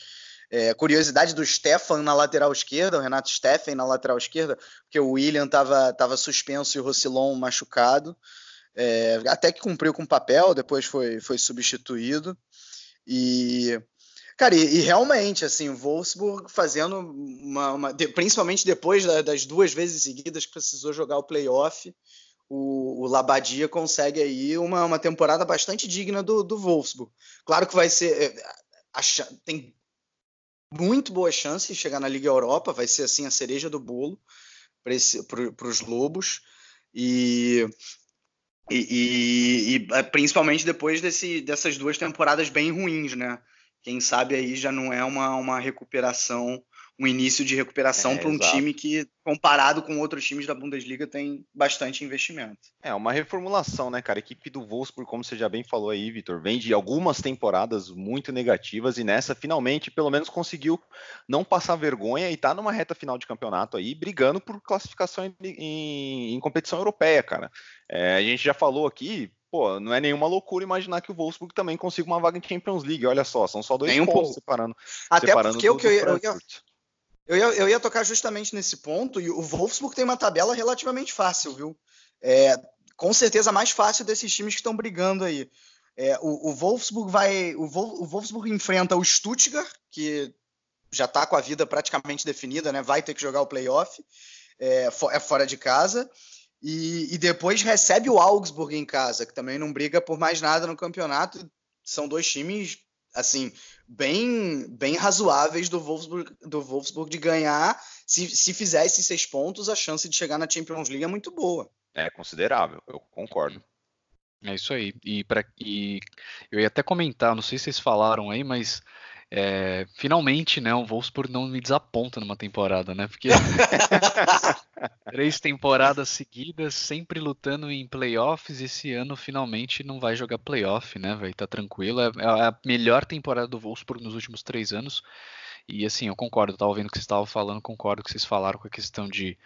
É, curiosidade do Stefan na lateral esquerda, o Renato Steffen na lateral esquerda, porque o William estava tava suspenso e o Rossilon machucado. É, até que cumpriu com o papel, depois foi, foi substituído. E Cara, e, e, realmente, assim, o Wolfsburg fazendo uma. uma de, principalmente depois da, das duas vezes seguidas que precisou jogar o playoff, o, o Labadia consegue aí uma, uma temporada bastante digna do, do Wolfsburg. Claro que vai ser. É, a, tem muito boa chance de chegar na Liga Europa, vai ser assim a cereja do bolo para os Lobos. E E, e, e, é, principalmente depois desse, dessas duas temporadas bem ruins, né? Quem sabe aí já não é uma, uma recuperação um início de recuperação é, para um exato. time que, comparado com outros times da Bundesliga, tem bastante investimento. É, uma reformulação, né, cara? A equipe do Wolfsburg, como você já bem falou aí, Vitor, vem de algumas temporadas muito negativas e nessa, finalmente, pelo menos conseguiu não passar vergonha e tá numa reta final de campeonato aí, brigando por classificação em, em, em competição europeia, cara. É, a gente já falou aqui, pô, não é nenhuma loucura imaginar que o Wolfsburg também consiga uma vaga em Champions League. Olha só, são só dois Nem pontos um separando. Até separando porque o que eu, eu, eu, eu ia, eu ia tocar justamente nesse ponto, e o Wolfsburg tem uma tabela relativamente fácil, viu? É, com certeza mais fácil desses times que estão brigando aí. É, o, o, Wolfsburg vai. O, Vol, o, Wolfsburg enfrenta o Stuttgart, que já está com a vida praticamente definida, né? Vai ter que jogar o playoff, é, é fora de casa. E, e, depois recebe o Augsburg em casa, que também não briga por mais nada no campeonato. São dois times assim, bem, bem razoáveis do Wolfsburg, do Wolfsburg de ganhar. Se, se fizer esses seis pontos, a chance de chegar na Champions League é muito boa. É considerável, eu concordo. É isso aí. E, pra, e eu ia até comentar, não sei se vocês falaram aí, mas é, finalmente, né, o Wolfsburg não me desaponta numa temporada, né? Porque (laughs) três temporadas seguidas, sempre lutando em playoffs, esse ano finalmente não vai jogar playoff, né? Vai estar tá tranquilo. É, é a melhor temporada do Wolfsburg nos últimos três anos. E assim, eu concordo, eu tava ouvindo o que vocês estavam falando, concordo com que vocês falaram com a questão de,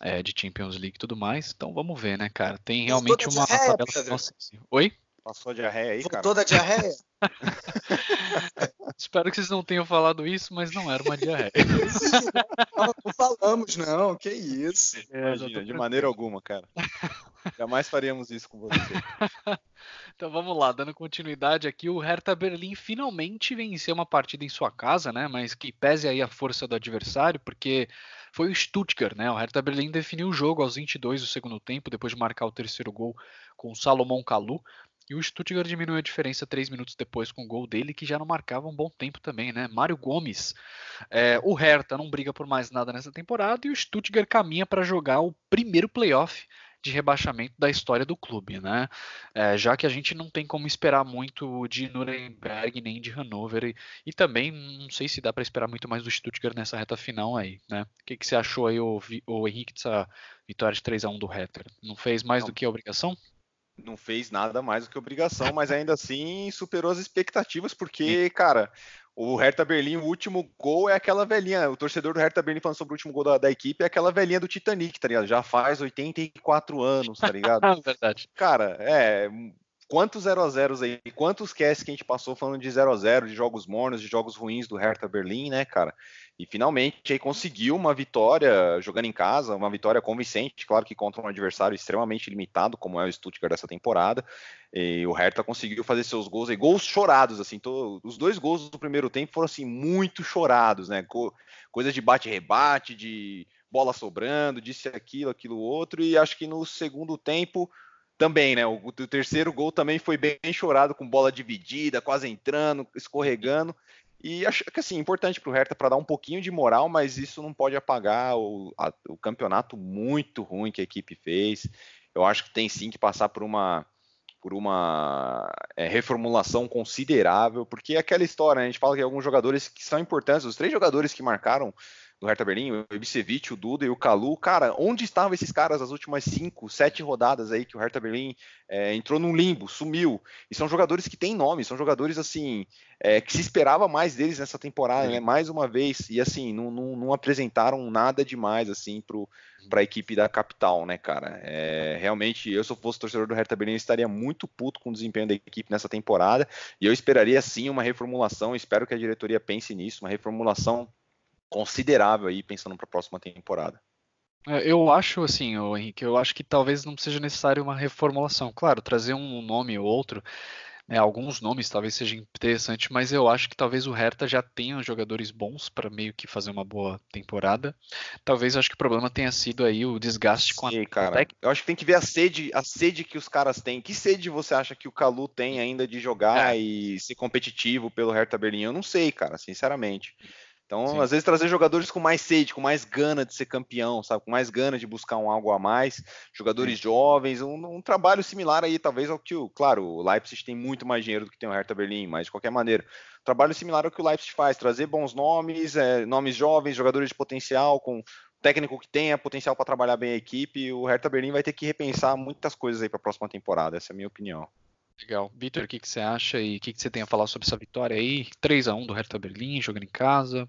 é, de Champions League e tudo mais. Então vamos ver, né, cara? Tem realmente uma tabela. Nossa, Oi? Passou a diarreia aí, cara? Toda a diarreia? (laughs) Espero que vocês não tenham falado isso, mas não era uma diarreia. (laughs) não, não falamos, não. Que isso. É, Imagina, de maneira alguma, cara. Jamais faríamos isso com você. (laughs) Então vamos lá, dando continuidade aqui, o Hertha Berlim finalmente venceu uma partida em sua casa, né? Mas que pese aí a força do adversário, porque foi o Stuttgart, né? O Hertha Berlim definiu o jogo aos 22 do segundo tempo, depois de marcar o terceiro gol com o Salomão Kalu. E o Stuttgart diminuiu a diferença três minutos depois com o gol dele, que já não marcava um bom tempo também, né? Mário Gomes. É, o Hertha não briga por mais nada nessa temporada e o Stuttgart caminha para jogar o primeiro playoff de rebaixamento da história do clube, né? É, já que a gente não tem como esperar muito de Nuremberg nem de Hannover e, e também não sei se dá para esperar muito mais do Stuttgart nessa reta final aí, né? O que, que você achou aí, o, o Henrique, dessa vitória de 3 a 1 do Hertha? Não fez mais não. do que a obrigação? Não fez nada mais do que obrigação, mas ainda assim superou as expectativas, porque, cara, o Hertha Berlim, o último gol é aquela velhinha, o torcedor do Hertha Berlim falando sobre o último gol da, da equipe é aquela velhinha do Titanic, tá ligado? Já faz 84 anos, tá ligado? (laughs) Verdade. Cara, é, quantos 0 a 0 aí, quantos casts que a gente passou falando de 0 a 0 de jogos mornos, de jogos ruins do Hertha Berlim, né, cara? E finalmente aí conseguiu uma vitória jogando em casa, uma vitória convincente, claro que contra um adversário extremamente limitado, como é o Stuttgart dessa temporada. E o Hertha conseguiu fazer seus gols, e gols chorados, assim, os dois gols do primeiro tempo foram assim muito chorados, né? Co coisa de bate-rebate, de bola sobrando, disse aquilo, aquilo outro, e acho que no segundo tempo também, né? O, o, terceiro gol também foi bem chorado, com bola dividida, quase entrando, escorregando. E acho que assim, importante para o Hertha para dar um pouquinho de moral, mas isso não pode apagar o, a, o campeonato muito ruim que a equipe fez. Eu acho que tem sim que passar por uma por uma é, reformulação considerável, porque é aquela história, né? a gente fala que alguns jogadores que são importantes, os três jogadores que marcaram do Hertha Berlim, o Ibisevic, o Duda e o Kalu. Cara, onde estavam esses caras as últimas cinco, sete rodadas aí que o Hertha Berlim é, entrou num limbo, sumiu? E são jogadores que têm nome, são jogadores assim é, que se esperava mais deles nessa temporada, né? Mais uma vez e assim não, não, não apresentaram nada demais assim para a equipe da capital, né, cara? É, realmente, eu se eu fosse torcedor do Hertha Berlim estaria muito puto com o desempenho da equipe nessa temporada e eu esperaria sim uma reformulação. Espero que a diretoria pense nisso, uma reformulação considerável aí pensando para a próxima temporada. É, eu acho assim, Henrique, eu acho que talvez não seja necessário uma reformulação. Claro, trazer um nome ou outro, né, alguns nomes talvez seja interessante, mas eu acho que talvez o Hertha já tenha jogadores bons para meio que fazer uma boa temporada. Talvez acho que o problema tenha sido aí o desgaste Sim, com a cara. Eu acho que tem que ver a sede, a sede que os caras têm. Que sede você acha que o Calu tem ainda de jogar é. e ser competitivo pelo Hertha Berlim? Eu não sei, cara, sinceramente. Então, Sim. às vezes, trazer jogadores com mais sede, com mais gana de ser campeão, sabe? Com mais gana de buscar um algo a mais, jogadores Sim. jovens, um, um, trabalho similar aí, talvez ao que o. Claro, o Leipzig tem muito mais dinheiro do que tem o Hertha Berlim, mas de qualquer maneira, trabalho similar ao que o Leipzig faz, trazer bons nomes, é, nomes jovens, jogadores de potencial, com técnico que tenha potencial para trabalhar bem a equipe, o Hertha Berlim vai ter que repensar muitas coisas aí para a próxima temporada, essa é a minha opinião. Legal. Vitor, o que, que você acha e o que, que você tem a falar sobre essa vitória aí? 3 a 1 do Hertha Berlim, jogando em casa.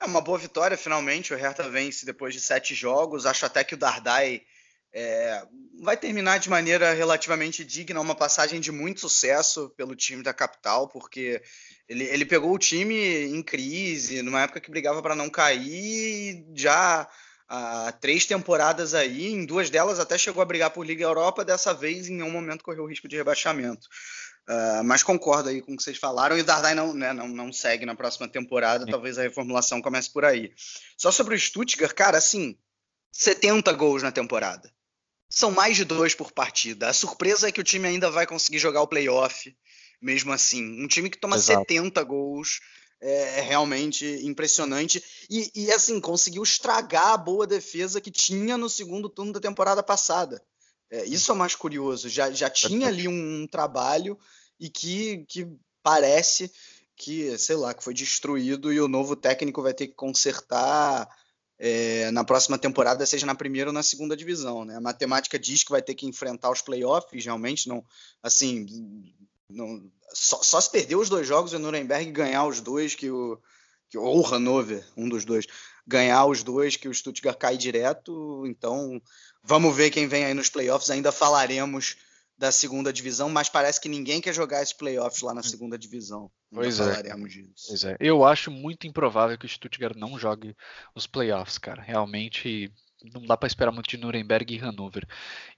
É uma boa vitória, finalmente. O Hertha vence depois de sete jogos. Acho até que o Dardai é, vai terminar de maneira relativamente digna, uma passagem de muito sucesso pelo time da capital, porque ele, ele pegou o time em crise, numa época que brigava para não cair, já há três temporadas aí, em duas delas até chegou a brigar por Liga Europa, dessa vez em um momento correu o risco de rebaixamento. Uh, mas concordo aí com o que vocês falaram, e o Dardai não, né, não, não segue na próxima temporada, Sim. talvez a reformulação comece por aí. Só sobre o Stuttgart, cara, assim, 70 gols na temporada. São mais de dois por partida. A surpresa é que o time ainda vai conseguir jogar o playoff, mesmo assim. Um time que toma Exato. 70 gols é, é realmente impressionante. E, e, assim, conseguiu estragar a boa defesa que tinha no segundo turno da temporada passada. É, isso é mais curioso. Já, já tinha ali um, um trabalho e que, que parece que, sei lá, que foi destruído e o novo técnico vai ter que consertar é, na próxima temporada, seja na primeira ou na segunda divisão. Né? A matemática diz que vai ter que enfrentar os playoffs, realmente não, assim, não, só, só, se perder os dois jogos e o Nuremberg ganhar os dois, que o, que, ou o Hannover, um dos dois, ganhar os dois, que o Stuttgart cai direto. Então, vamos ver quem vem aí nos playoffs. Ainda falaremos da segunda divisão, mas parece que ninguém quer jogar esses playoffs lá na segunda divisão. Pois é. Pois é. Eu acho muito improvável que o Stuttgart não jogue os playoffs, cara. Realmente não dá para esperar muito de Nuremberg e Hannover.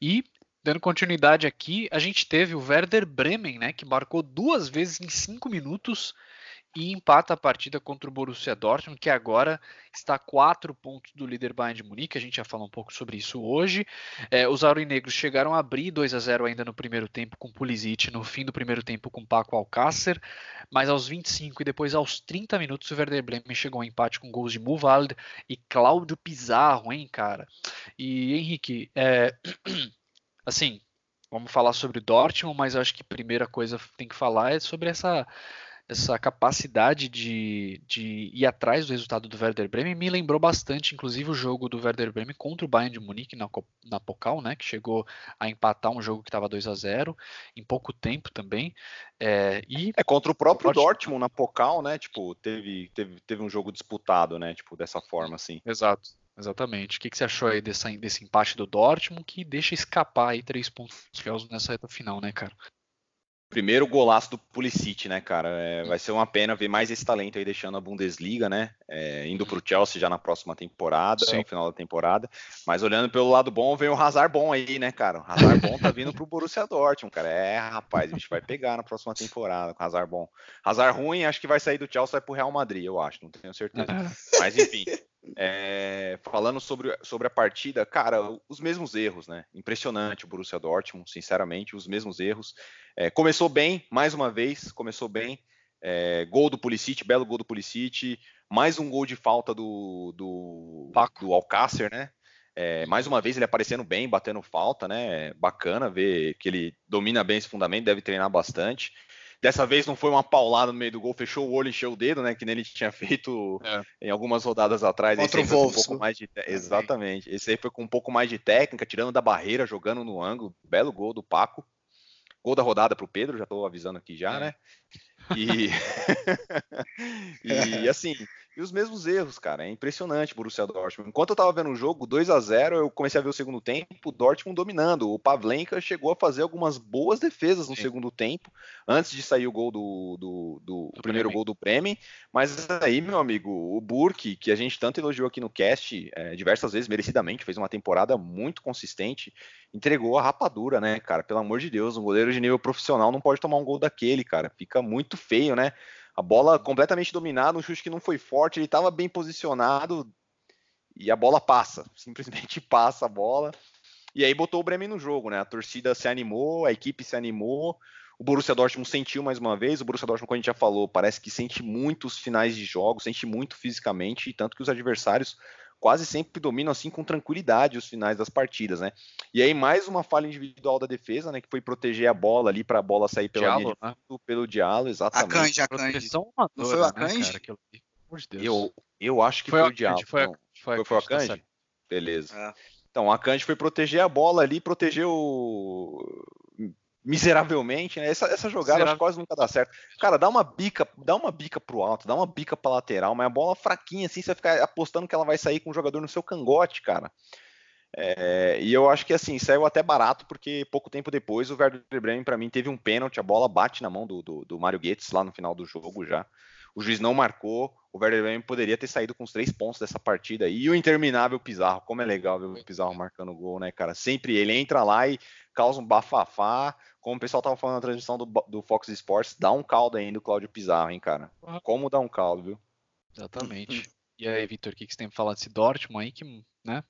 E dando continuidade aqui, a gente teve o Werder Bremen, né, que marcou duas vezes em cinco minutos e empata a partida contra o Borussia Dortmund, que agora está a quatro pontos do líder Bayern de Munique. A gente já falou um pouco sobre isso hoje. É, os aurinegros chegaram a abrir 2 a 0 ainda no primeiro tempo com Pulisic, no fim do primeiro tempo com Paco Alcácer, mas aos 25 e depois aos 30 minutos o Werder Bremen chegou ao empate com gols de Muvald e Cláudio Pizarro, hein, cara? E Henrique, é... (clears throat) assim, vamos falar sobre Dortmund, mas acho que a primeira coisa que tem que falar é sobre essa essa capacidade de, de ir atrás do resultado do Werder Bremen me lembrou bastante, inclusive, o jogo do Werder Bremen contra o Bayern de Munique na, na Pokal, né, que chegou a empatar um jogo que estava 2 a 0 em pouco tempo também. É, e é contra o próprio o Dortmund na Pokal, né? Tipo, teve, teve, teve um jogo disputado, né? Tipo, dessa forma, assim. Exato. Exatamente. O que, que você achou aí dessa, desse empate do Dortmund que deixa escapar aí três pontos nessa reta final, né, cara? Primeiro golaço do Pulisic, né, cara? É, vai ser uma pena ver mais esse talento aí deixando a Bundesliga, né? É, indo para o Chelsea já na próxima temporada, Sim. no final da temporada. Mas olhando pelo lado bom, vem o Hazard bom aí, né, cara? O Hazard bom tá vindo pro Borussia Dortmund, cara. É, rapaz, a gente vai pegar na próxima temporada com o Hazard bom. Hazard ruim, acho que vai sair do Chelsea e vai pro Real Madrid, eu acho, não tenho certeza. É. Mas enfim, é, falando sobre, sobre a partida, cara, os mesmos erros, né? Impressionante o Borussia Dortmund, sinceramente, os mesmos erros. É, começou bem, mais uma vez, começou bem. É, gol do Pulisic, belo gol do Pulisic, mais um gol de falta do, do, do Alcácer, né? É, mais uma vez ele aparecendo bem, batendo falta, né? Bacana ver que ele domina bem esse fundamento, deve treinar bastante. Dessa vez não foi uma paulada no meio do gol, fechou o olho, encheu o dedo, né? Que nem ele tinha feito é. em algumas rodadas atrás. Contra o Wolfs. Um pouco mais de Exatamente. Esse aí foi com um pouco mais de técnica, tirando da barreira, jogando no ângulo. Belo gol do Paco. Gol da rodada para o Pedro, já estou avisando aqui já, é. né? E, (laughs) e (laughs) assim, e os mesmos erros, cara. É impressionante o Borussia Dortmund. Enquanto eu tava vendo o jogo, 2 a 0 eu comecei a ver o segundo tempo, o Dortmund dominando. O Pavlenka chegou a fazer algumas boas defesas no Sim. segundo tempo, antes de sair o gol do, do, do, do primeiro Bremen. gol do Bremen. Mas aí, meu amigo, o Burke, que a gente tanto elogiou aqui no cast, é, diversas vezes, merecidamente, fez uma temporada muito consistente, entregou a rapadura, né, cara? Pelo amor de Deus, um goleiro de nível profissional não pode tomar um gol daquele, cara. Fica muito feio, né? A bola completamente dominada, um chute que não foi forte, ele estava bem posicionado e a bola passa, (laughs) simplesmente passa a bola. E aí botou o Bremen no jogo, né? A torcida se animou, a equipe se animou, O Borussia Dortmund sentiu mais uma vez. O Borussia Dortmund, como a gente já falou, parece que sente muito os finais de jogo, sente muito fisicamente, tanto que os adversários quase sempre dominam assim com tranquilidade os finais das partidas, né? E aí mais uma falha individual da defesa, né, que foi proteger a bola ali para a bola sair pela Diallo, linha né? pelo Diallo, exatamente. A Canje, a Canje. Proteção Não foi o né, Akanji? cara, de Deus. Eu, eu acho que Foi foi, o o Diallo. foi a- não. Foi, Foi, foi o Akanji, tá. Beleza. É. Então, a Kanji foi proteger a bola ali, protegeu miseravelmente, né? Essa, essa jogada quase nunca dá certo. Cara, dá uma bica, dá uma bica pro alto, dá uma bica pra lateral, mas a bola fraquinha assim, você vai ficar apostando que ela vai sair com o jogador no seu cangote, cara. É, e eu acho que assim, saiu até barato, porque pouco tempo depois o Werder Bremen, pra mim, teve um pênalti, a bola bate na mão do, do, do Mário Goetz lá no final do jogo já. O juiz não marcou, o Werder Bremen poderia ter saído com os três pontos dessa partida. E o interminável Pizarro, como é legal ver o Pizarro marcando gol, né, cara? Sempre ele entra lá e causa um bafafá. Como o pessoal tava falando na transmissão do, do Fox Sports, dá um caldo ainda o Cláudio Pizarro, hein, cara? Como dá um caldo, viu? Exatamente. E aí, Vitor, o que que você tem pra falar desse Dortmund aí que, né?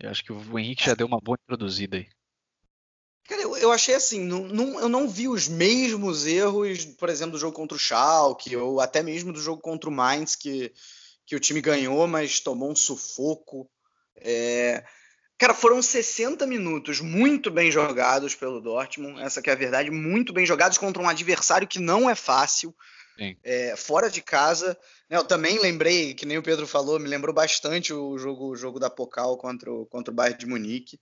Eu acho que o Henrique já deu uma boa introduzida aí. Cara, eu, eu achei assim, não, não- eu não vi os mesmos erros, por exemplo, do jogo contra o Schalke, ou até mesmo do jogo contra o Mainz, que, que o time ganhou, mas tomou um sufoco. É, Cara, foram 60 minutos muito bem jogados pelo Dortmund, essa que é a verdade, muito bem jogados contra um adversário que não é fácil, é, fora de casa. né, Eu também lembrei, que nem o Pedro falou, me lembrou bastante o jogo, o jogo da Pokal contra o, contra o Bayern de Munique.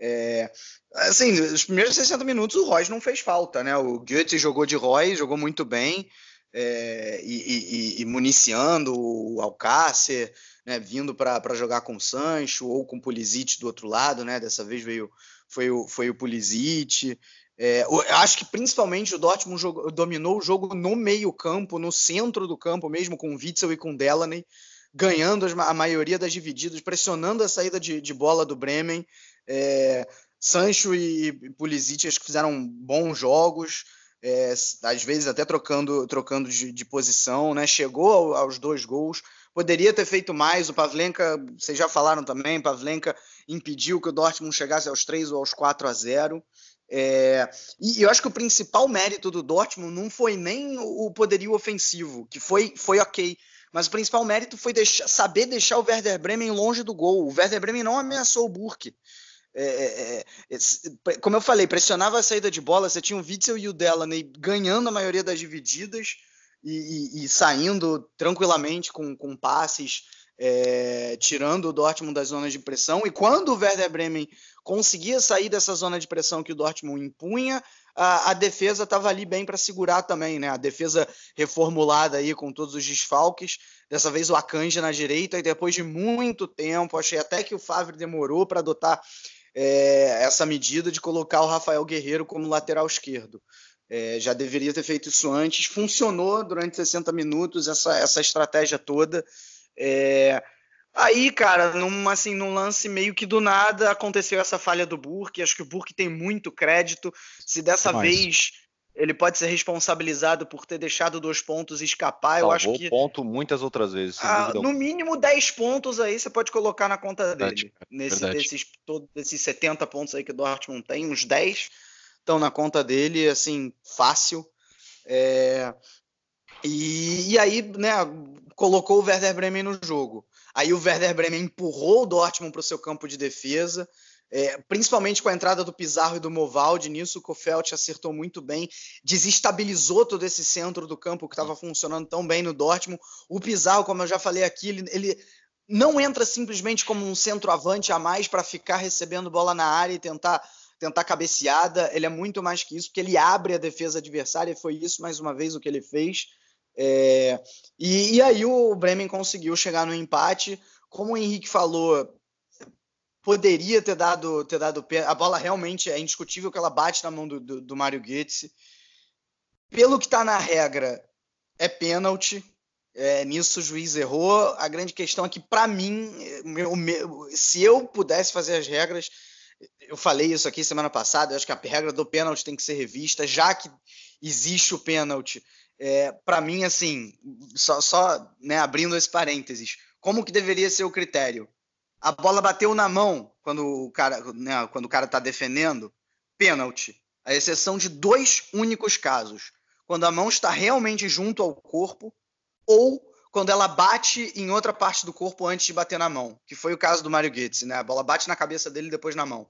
É, assim, os primeiros 60 minutos o Royce não fez falta, né? O Goethe jogou de Roy, jogou muito bem, é, e, e- e- municiando o Alcácer, né? Vindo para jogar com o Sancho ou com o Pulisic do outro lado, né? Dessa vez veio foi o, foi o Pulisic. É, acho que principalmente o Dortmund jogou- dominou o jogo no meio campo, no centro do campo mesmo, com o Witzel e com o Delaney, ganhando a maioria das divididas, pressionando a saída de, de bola do Bremen. É, Sancho e Pulisic acho que fizeram bons jogos, é, às vezes até trocando, trocando de, de posição, né? Chegou ao- aos dois gols, poderia ter feito mais. O Pavlenka, vocês já falaram também, Pavlenka impediu que o Dortmund chegasse aos 3 ou aos 4 a 0. É, e eu acho que o principal mérito do Dortmund não foi nem o poderio ofensivo, que foi, foi ok. Mas o principal mérito foi deixar- saber deixar o Werder Bremen longe do gol. O Werder Bremen não ameaçou o Burke. É, é, é, esse- como eu falei, pressionava a saída de bola. Você tinha o Witzel e o Delaney ganhando a maioria das divididas e, e- e saindo tranquilamente com, com passes, é, tirando o Dortmund das zonas de pressão. E quando o Werder Bremen conseguia sair dessa zona de pressão que o Dortmund impunha, a, a defesa estava ali bem para segurar também, né? A defesa reformulada aí com todos os desfalques. Dessa vez o Akanji na direita, e depois de muito tempo, achei até que o Favre demorou para adotar é, essa medida de colocar o Rafael Guerreiro como lateral esquerdo. É, já deveria ter feito isso antes. Funcionou durante 60 minutos essa, essa estratégia toda. É, aí, cara, num, assim, num lance meio que do nada aconteceu essa falha do Burke. Acho que o Burke tem muito crédito. Se dessa Demais. vez ele pode ser responsabilizado por ter deixado dois pontos escapar, eu acho Salvou que ponto muitas outras vezes, ah, no mínimo 10 pontos aí você pode colocar na conta Verdade, dele. Nesse, verdade. desses, todo, desses 70 pontos aí que o Dortmund tem, uns 10 estão na conta dele, assim, fácil. É, e, e aí, né, colocou o Werder Bremen no jogo. Aí o Werder Bremen empurrou o Dortmund para o seu campo de defesa, é, principalmente com a entrada do Pizarro e do Movaldi. Nisso o Kofeld acertou muito bem, desestabilizou todo esse centro do campo que estava funcionando tão bem no Dortmund. O Pizarro, como eu já falei aqui, ele, ele não entra simplesmente como um centroavante a mais para ficar recebendo bola na área e tentar tentar cabeceada, ele é muito mais que isso, porque ele abre a defesa adversária, e foi isso mais uma vez o que ele fez. É, e, e aí o Bremen conseguiu chegar no empate. Como o Henrique falou, poderia ter dado, ter dado pé. A bola realmente é indiscutível que ela bate na mão do, do, do Mário Goetze. Pelo que está na regra, é pênalti. É, nisso o juiz errou. A grande questão é que, para mim, meu- meu- se eu pudesse fazer as regras, eu falei isso aqui semana passada, eu acho que a regra do pênalti tem que ser revista, já que existe o pênalti. É, para mim, assim, só, só né, abrindo esse parênteses, como que deveria ser o critério? A bola bateu na mão quando o cara, né, quando o cara tá defendendo, pênalti. à exceção de dois únicos casos. Quando a mão está realmente junto ao corpo ou quando ela bate em outra parte do corpo antes de bater na mão, que foi o caso do Mario Götze, né? A bola bate na cabeça dele e depois na mão.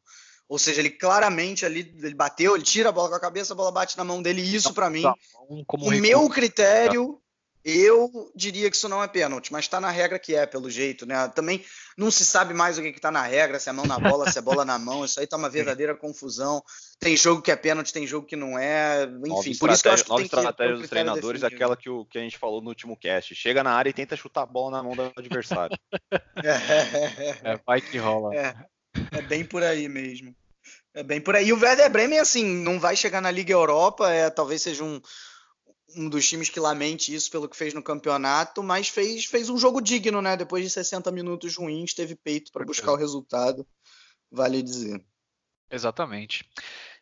Ou seja, ele claramente ali, ele bateu, ele tira a bola com a cabeça, a bola bate na mão dele. E isso, para mim, o meu critério eu diria que isso não é pênalti, mas está na regra que é, pelo jeito, né? Também não se sabe mais o que está na regra, se é mão na bola, se é bola na mão, isso aí tá uma verdadeira confusão. Tem jogo que é pênalti, tem jogo que não é, enfim, por isso que eu acho que tem estratégia dos treinadores, definido. aquela que, o, que a gente falou no último cast, chega na área e tenta chutar a bola na mão do adversário. é, (laughs) é, vai que rola. É, é bem por aí mesmo. É bem por aí. E o Werder Bremen, assim, não vai chegar na Liga Europa, é, talvez seja um, um dos times que lamente isso pelo que fez no campeonato, mas fez, fez um jogo digno, né? Depois de 60 minutos ruins, teve peito para buscar o resultado, vale dizer. Exatamente.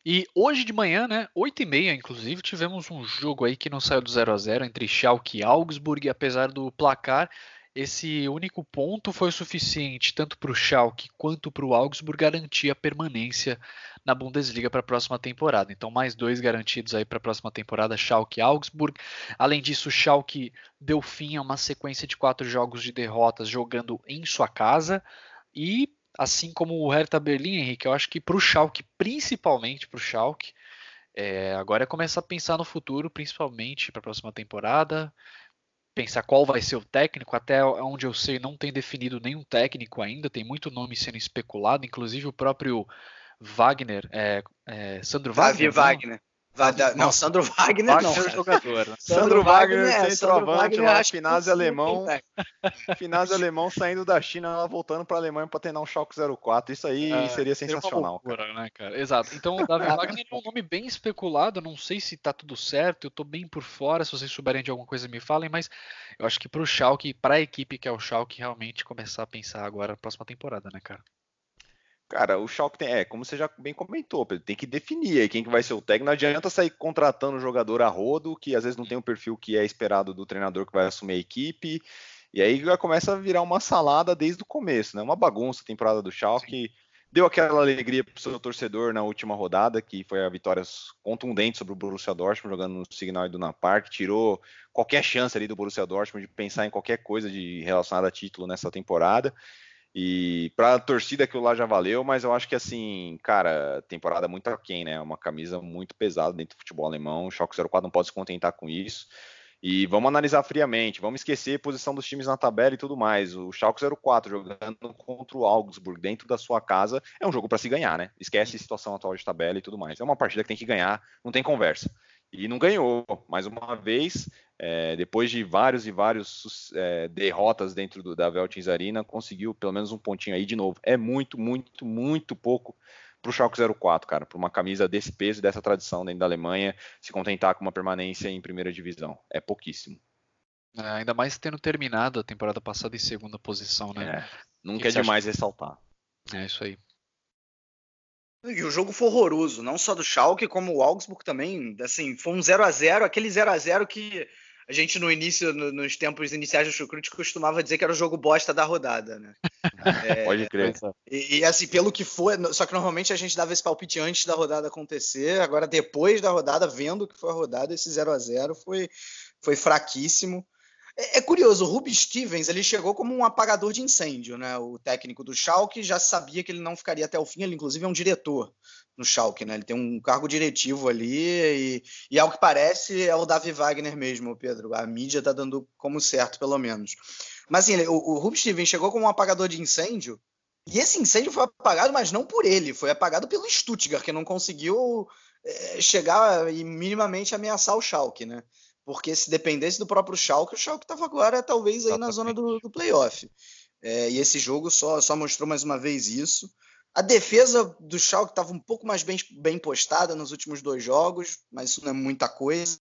E hoje de manhã, né, 8 e meia, inclusive, tivemos um jogo aí que não saiu do 0 a 0 entre Schalke e Augsburg, apesar do placar esse único ponto foi suficiente tanto para o Schalke quanto para o Augsburg garantir a permanência na Bundesliga para a próxima temporada. Então, mais dois garantidos aí para a próxima temporada, Schalke e Augsburg. Além disso, o Schalke deu fim a uma sequência de quatro jogos de derrotas jogando em sua casa e assim como o Hertha Berlim, Henrique, eu acho que para o Schalke, principalmente para o Schalke, é, agora é começar a pensar no futuro, principalmente para a próxima temporada, pensar qual vai ser o técnico, até onde eu sei não tem definido nenhum técnico ainda, tem muito nome sendo especulado, inclusive o próprio Wagner, é, é, Sandro Wagner. Davi Wagner. Não, não, Sandro Wagner, não. É jogador. Né? Sandro, Wagner, é, centroavante lá, finase alemão. Finase alemão saindo da China, lá voltando para a Alemanha para treinar um Schalke 04. Isso aí é, seria sensacional. Loucura, cara. Né, cara? Exato. Então o Davi (laughs) Wagner é um nome bem especulado, não sei se tá tudo certo, eu tô bem por fora, se vocês souberem de alguma coisa me falem, mas eu acho que pro Schalke, para a equipe que é o Schalke, realmente começar a pensar agora na próxima temporada, né, cara? Cara, o Schalke tem, é, como você já bem comentou, tem que definir aí quem que vai ser o técnico. Não adianta sair contratando o jogador a rodo, que às vezes não tem o perfil que é esperado do treinador que vai assumir a equipe. E aí já começa a virar uma salada desde o começo, né? Uma bagunça a temporada do Schalke. Sim. Deu aquela alegria pro seu torcedor na última rodada, que foi a vitória contundente sobre o Borussia Dortmund, jogando no Signal Iduna Park, tirou qualquer chance ali do Borussia Dortmund de pensar em qualquer coisa de relacionada a título nessa temporada. E para a torcida aquilo lá já valeu, mas eu acho que assim, cara, temporada muito aquém, né? Uma camisa muito pesada dentro do futebol alemão. O Schalke 04 não pode se contentar com isso. E vamos analisar friamente, vamos esquecer a posição dos times na tabela e tudo mais. O Schalke 04 jogando contra o Augsburg dentro da sua casa é um jogo para se ganhar, né? Esquece a situação atual de tabela e tudo mais. É uma partida que tem que ganhar, não tem conversa. E não ganhou, mais uma vez, é, depois de vários e vários é, derrotas dentro do, da Veltins Arena, conseguiu pelo menos um pontinho aí de novo. É muito, muito, muito pouco para o Schalke 04, cara, para uma camisa desse peso e dessa tradição dentro da Alemanha, se contentar com uma permanência em primeira divisão. É pouquíssimo. É, ainda mais tendo terminado a temporada passada em segunda posição, né? É, nunca é demais acha? ressaltar. É isso aí. E o jogo foi horroroso, não só do Schalke, como o Augsburg também. Assim, foi um 0 a 0 aquele 0 a 0 que a gente no início, no, nos tempos iniciais do Chucrute, costumava dizer que era o jogo bosta da rodada, né? (laughs) É, Pode crer. E, e, assim, pelo que foi, só que normalmente a gente dava esse palpite antes da rodada acontecer, agora depois da rodada, vendo que foi a rodada, esse 0 a 0 foi, foi fraquíssimo. É, é, curioso, o Ruby Stevens ele chegou como um apagador de incêndio, né? O técnico do Schalke já sabia que ele não ficaria até o fim, ele inclusive é um diretor no Schalke, né? Ele tem um cargo diretivo ali e, e ao que parece é o Davi Wagner mesmo, Pedro. A mídia tá dando como certo, pelo menos. Mas assim, o, o Ruby Stevens chegou como um apagador de incêndio e esse incêndio foi apagado, mas não por ele, foi apagado pelo Stuttgart, que não conseguiu é, chegar e minimamente ameaçar o Schalke, né? Porque se dependesse do próprio Schalke, o Schalke estava agora talvez aí na zona do, do playoff. É, e esse jogo só, só mostrou mais uma vez isso. A defesa do Schalke estava um pouco mais bem, bem postada nos últimos dois jogos, mas isso não é muita coisa.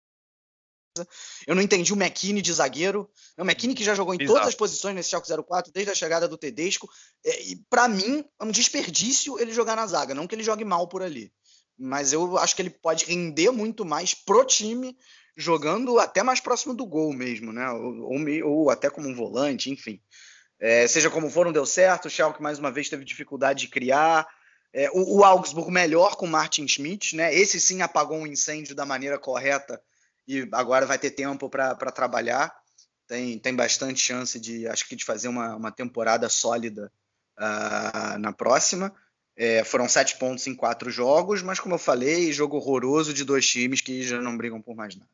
Eu não entendi o McKinney de zagueiro. É o McKinney que já jogou em Exato. todas as posições nesse Schalke 04, desde a chegada do Tedesco. É, e para mim, é um desperdício ele jogar na zaga. Não que ele jogue mal por ali. Mas eu acho que ele pode render muito mais pro time jogando até mais próximo do gol mesmo, né? Ou, ou, ou até como um volante, enfim. É, seja como for, não deu certo. O Schalke mais uma vez teve dificuldade de criar. É, o, o, Augsburg melhor com Martin Schmidt, né? Esse sim apagou um incêndio da maneira correta e agora vai ter tempo para trabalhar. Tem, tem bastante chance de, acho que de fazer uma, uma temporada sólida uh, na próxima. É, foram sete pontos em quatro jogos, mas como eu falei, jogo horroroso de dois times que já não brigam por mais nada.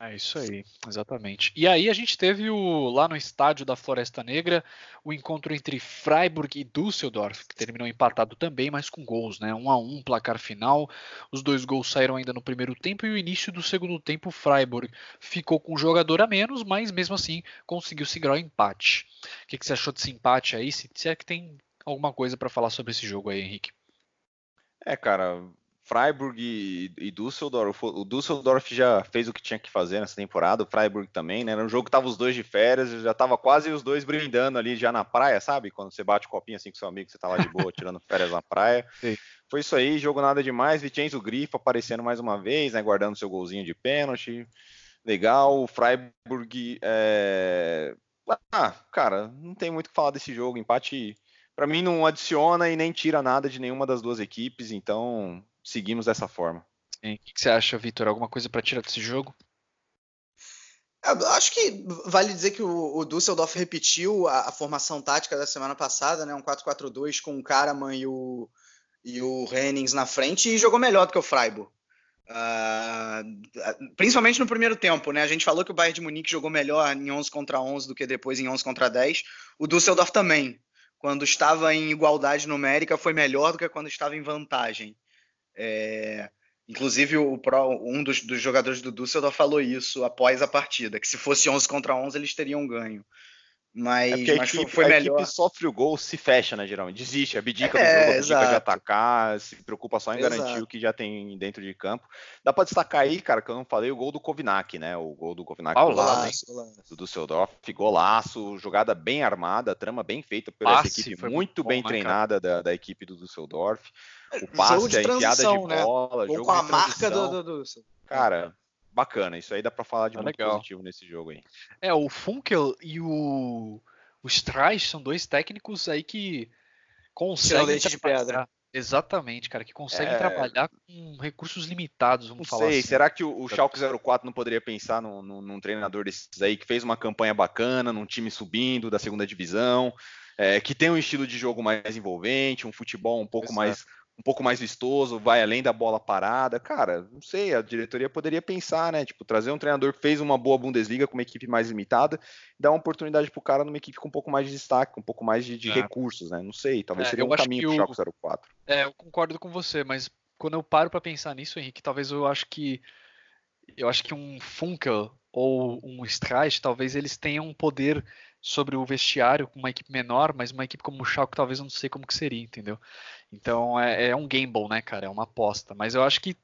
É isso aí, exatamente. E aí a gente teve o, lá no estádio da Floresta Negra o encontro entre Freiburg e Düsseldorf, que terminou empatado também, mas com gols, né? Um a um, placar final. Os dois gols saíram ainda no primeiro tempo e o início do segundo tempo, Freiburg ficou com um jogador a menos, mas mesmo assim conseguiu segurar o empate. O que, que você achou desse empate aí? Se, se é que tem alguma coisa para falar sobre esse jogo aí, Henrique? É, cara, Freiburg e, e Düsseldorf. O Düsseldorf já fez o que tinha que fazer nessa temporada, o Freiburg também, né? Era um jogo que tava os dois de férias, já tava quase os dois brindando ali já na praia, sabe? Quando você bate o copinho assim com seu amigo, você tá lá de boa tirando férias na praia. (laughs) Sim. Foi isso aí, jogo nada demais. Vicenzo Grifo aparecendo mais uma vez, né? Guardando seu golzinho de pênalti. Legal. O Freiburg. É... Ah, cara, não tem muito o que falar desse jogo. Empate, para mim, não adiciona e nem tira nada de nenhuma das duas equipes, então seguimos dessa forma. Sim. O que você acha, Vitor? Alguma coisa para tirar desse jogo? Eu acho que vale dizer que o, o Düsseldorf repetiu a, a, formação tática da semana passada, né? Um 4-4-2 com o Karaman e o, e o Hennings na frente e jogou melhor do que o Freiburg. Uh, principalmente no primeiro tempo, né? A gente falou que o Bayern de Munique jogou melhor em 11 contra 11 do que depois em 11 contra 10. O Düsseldorf também, quando estava em igualdade numérica, foi melhor do que quando estava em vantagem. É, inclusive, o, um dos, dos, jogadores do Düsseldorf falou isso após a partida, que se fosse 11 contra 11 eles teriam ganho. Mas, é mas equipe, foi, melhor. A equipe sofre o gol, se fecha, né, geralmente. Desiste, abdica é, do jogo, abdica de atacar, se preocupa só em exato. garantir o que já tem dentro de campo. Dá para destacar aí, cara, que eu não falei, o gol do Kovnak, né? O gol do Kovnak oh, laço, do Düsseldorf. Golaço, jogada bem armada, trama bem feita por Passe, essa equipe muito bom, bem né, treinada da, da, equipe do Düsseldorf. O passe, a enfiada de né? bola, jogo com a marca do, do, do... Cara, bacana. Isso aí dá para falar de é muito legal. positivo nesse jogo aí. É, o Funkel e o o Streich são dois técnicos aí que conseguem leite de pedra. Exatamente, cara, que conseguem é... trabalhar com recursos limitados, vamos não falar sei, assim. será que o, o Schalke 04 não poderia pensar num, num, num, treinador desses aí que fez uma campanha bacana, num time subindo da segunda divisão, é, que tem um estilo de jogo mais envolvente, um futebol um pouco Exato. mais um pouco mais vistoso, vai além da bola parada. Cara, não sei, a diretoria poderia pensar, né? Tipo, trazer um treinador que fez uma boa Bundesliga com uma equipe mais limitada, dar uma oportunidade pro cara numa equipe com um pouco mais de destaque, com um pouco mais de, de é. recursos, né? Não sei, talvez é, seria um caminho pro Chaco 04. É, eu concordo com você, mas quando eu paro para pensar nisso, Henrique, talvez eu acho que eu acho que um Funkel ou um Streich, talvez eles tenham um poder sobre o vestiário com uma equipe menor, mas uma equipe como o Schalke talvez eu não sei como que seria, entendeu? Então é, é, um gamble, né, cara? É uma aposta. Mas eu acho que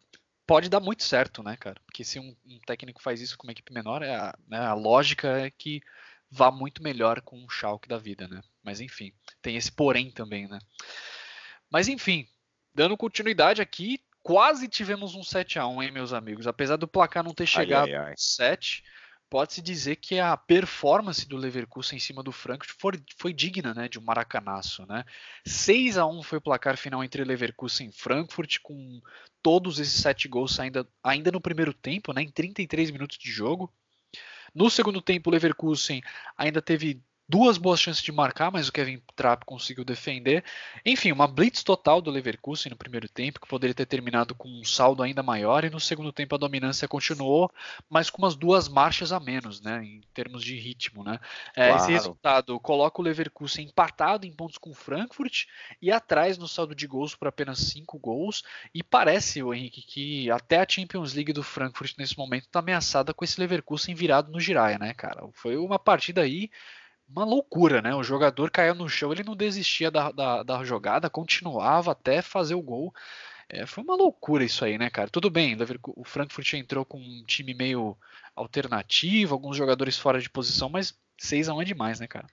pode dar muito certo, né, cara? Porque se um, um técnico faz isso com uma equipe menor, é a, né, a lógica é que vá muito melhor com o Schalke da vida, né? Mas enfim, tem esse porém também, né? Mas enfim, dando continuidade aqui, quase tivemos um 7 a 1 hein, meus amigos? Apesar do placar não ter chegado ai, ai, ai. 7, pode-se dizer que a performance do Leverkusen em cima do Frankfurt foi, foi digna né, de um maracanaço. Né? 6 a 1 foi o placar final entre Leverkusen e Frankfurt, com todos esses sete gols ainda, ainda no primeiro tempo, né, em 33 minutos de jogo. No segundo tempo, o Leverkusen ainda teve duas boas chances de marcar, mas o Kevin Trapp conseguiu defender. Enfim, uma blitz total do Leverkusen no primeiro tempo, que poderia ter terminado com um saldo ainda maior, e no segundo tempo a dominância continuou, mas com umas duas marchas a menos, né, em termos de ritmo, né. É, claro. Esse resultado coloca o Leverkusen empatado em pontos com o Frankfurt e atrás no saldo de gols por apenas cinco gols, e parece, o Henrique, que até a Champions League do Frankfurt nesse momento está ameaçada com esse Leverkusen virado no Jiraiya, né, cara. Foi uma partida aí uma loucura, né? O jogador caiu no chão, ele não desistia da, da, da jogada, continuava até fazer o gol. É, foi uma loucura isso aí, né, cara? Tudo bem, o Frankfurt entrou com um time meio alternativo, alguns jogadores fora de posição, mas 6x1 é demais, né, cara?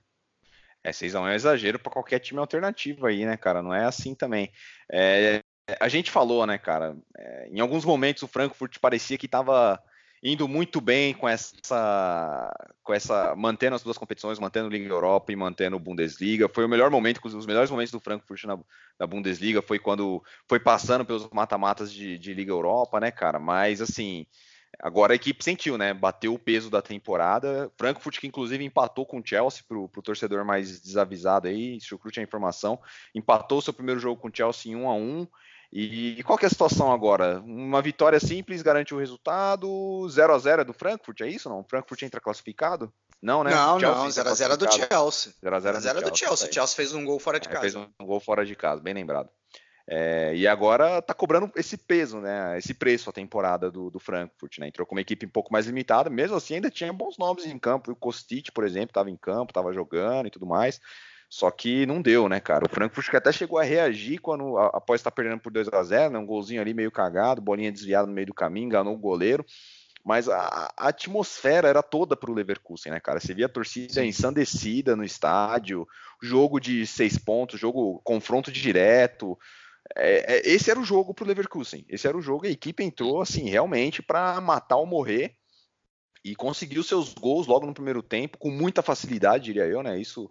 É, 6x1 é um exagero para qualquer time alternativo aí, né, cara? Não é assim também. É, a gente falou, né, cara? É, em alguns momentos o Frankfurt parecia que estava indo muito bem com essa, com essa, mantendo as duas competições, mantendo Liga Europa e mantendo Bundesliga. Foi o melhor momento, os melhores momentos do Frankfurt na, na Bundesliga foi quando foi passando pelos mata-matas de, de Liga Europa, né, cara? Mas assim, Agora a equipe sentiu, né? Bateu o peso da temporada. Frankfurt, que inclusive empatou com o Chelsea, para o torcedor mais desavisado aí, chucrute a informação, empatou seu primeiro jogo com o Chelsea em 1 a 1 e qual que é a situação agora? Uma vitória simples garante o resultado, 0 a 0 é do Frankfurt, é isso não? O Frankfurt entra classificado? Não, né? Não, não, 0x0 é do Chelsea. 0x0 é do Chelsea. O Chelsea fez um gol fora de é, casa. Fez um gol fora de casa, bem lembrado. É, e agora tá cobrando esse peso, né? Esse preço a temporada do, do, Frankfurt, né? Entrou com uma equipe um pouco mais limitada, mesmo assim ainda tinha bons nomes em campo. O Kostic, por exemplo, estava em campo, estava jogando e tudo mais. Só que não deu, né, cara? O Frankfurt que até chegou a reagir quando, após estar perdendo por 2 a 0 né? Um golzinho ali meio cagado, bolinha desviada no meio do caminho, enganou o goleiro. Mas a, a atmosfera era toda para o Leverkusen, né, cara? Você via a torcida ensandecida no estádio, jogo de seis pontos, jogo confronto direto. É, é, esse era o jogo para o Leverkusen. Esse era o jogo. A equipe entrou assim realmente para matar ou morrer e conseguiu seus gols logo no primeiro tempo com muita facilidade, diria eu, né? Isso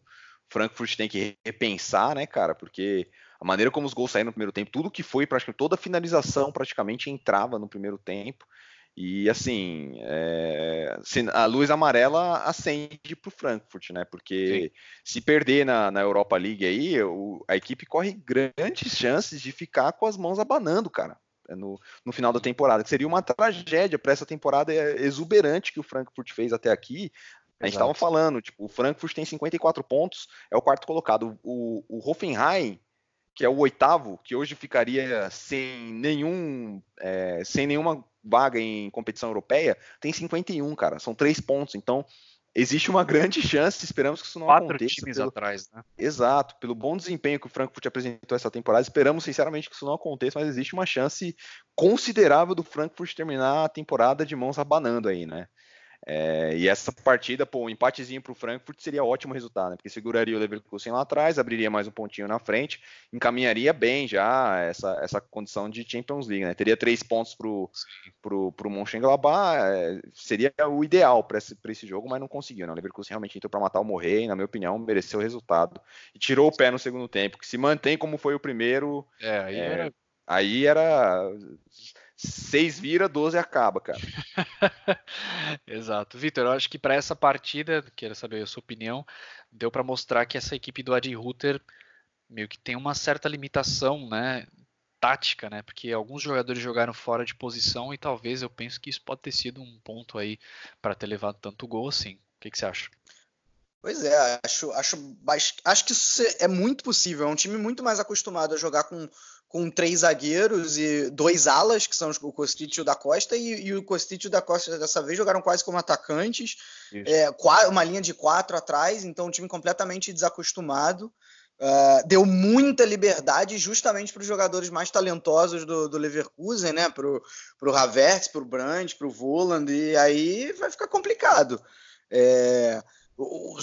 Frankfurt tem que repensar, né, cara? Porque a maneira como os gols saíram no primeiro tempo, tudo que foi, praticamente toda a finalização praticamente entrava no primeiro tempo. E assim, é, a luz amarela acende para o Frankfurt, né? Porque Sim. se perder na, na, Europa League aí, o, a equipe corre grandes chances de ficar com as mãos abanando, cara, no, no final da temporada. Que seria uma tragédia para essa temporada exuberante que o Frankfurt fez até aqui. A gente estava falando, tipo, o Frankfurt tem 54 pontos, é o quarto colocado. O, o Hoffenheim, que é o oitavo, que hoje ficaria sem nenhum, é, sem nenhuma vaga em competição europeia, tem 51, cara. São três pontos. Então, existe uma (laughs) grande chance, esperamos que isso não Quatro aconteça. times pelo... atrás, né? Exato, pelo bom desempenho que o Frankfurt apresentou essa temporada, esperamos sinceramente que isso não aconteça, mas existe uma chance considerável do Frankfurt terminar a temporada de mãos abanando aí, né? É, e essa partida, pô, um empatezinho para o Frankfurt seria ótimo resultado, né? Porque seguraria o Leverkusen lá atrás, abriria mais um pontinho na frente, encaminharia bem já essa, essa condição de Champions League, né? Teria três pontos para o pro, pro Mönchengladbach, é, seria o ideal para esse, esse jogo, mas não conseguiu, né? O Leverkusen realmente entrou para matar o Morrer, e, na minha opinião, mereceu o resultado. E tirou o pé no segundo tempo, que se mantém como foi o primeiro. É, aí é, era... Aí era 6 vira, 12 acaba, cara. (laughs) Exato. Vitor, eu acho que para essa partida, quero saber a sua opinião, deu para mostrar que essa equipe do Adi Ruther meio que tem uma certa limitação, né, tática, né? Porque alguns jogadores jogaram fora de posição e talvez eu penso que isso pode ter sido um ponto aí para ter levado tanto gol assim. O que, que você acha? Pois é, acho, acho, acho que isso é muito possível. É um time muito mais acostumado a jogar com com três zagueiros e dois alas, que são o Kostic e o da Costa, e, e o Kostic e o da Costa dessa vez jogaram quase como atacantes, é, uma linha de quatro atrás, então um time completamente desacostumado. Uh, deu muita liberdade justamente para os jogadores mais talentosos do, do Leverkusen, né? Para o Havertz, para o Brandt, para o Voland, e aí vai ficar complicado. É,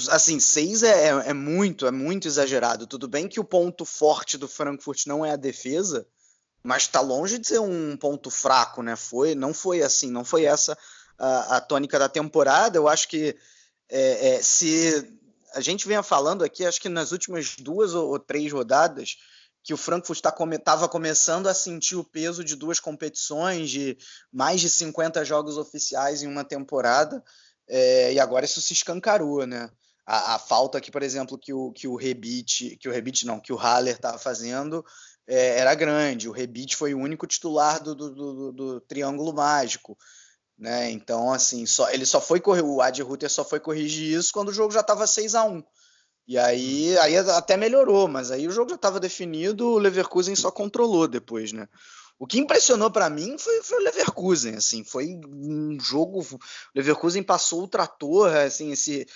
assim, seis é, é, é, muito, é muito exagerado. Tudo bem que o ponto forte do Frankfurt não é a defesa, mas está longe de ser um ponto fraco, né? Foi, não foi assim, não foi essa a, a tônica da temporada. Eu acho que é, é, se a gente vinha falando aqui, acho que nas últimas duas ou, ou três rodadas, que o Frankfurt estava tá, começando a sentir o peso de duas competições, de mais de 50 jogos oficiais em uma temporada. É, e agora isso se escancarou, né? A, a, falta aqui, por exemplo, que o, que o Rebite, que o Rebite não, que o Haller estava fazendo é, era grande. O Rebite foi o único titular do, do, do, do Triângulo Mágico. Né? Então, assim, só, ele só foi correr, o Ad Ruther só foi corrigir isso quando o jogo já estava 6 a 1 E aí, aí até melhorou, mas aí o jogo já estava definido, o Leverkusen só controlou depois, né? O que impressionou para mim foi, foi, o Leverkusen, assim, foi um jogo. O Leverkusen passou o trator, assim, esse.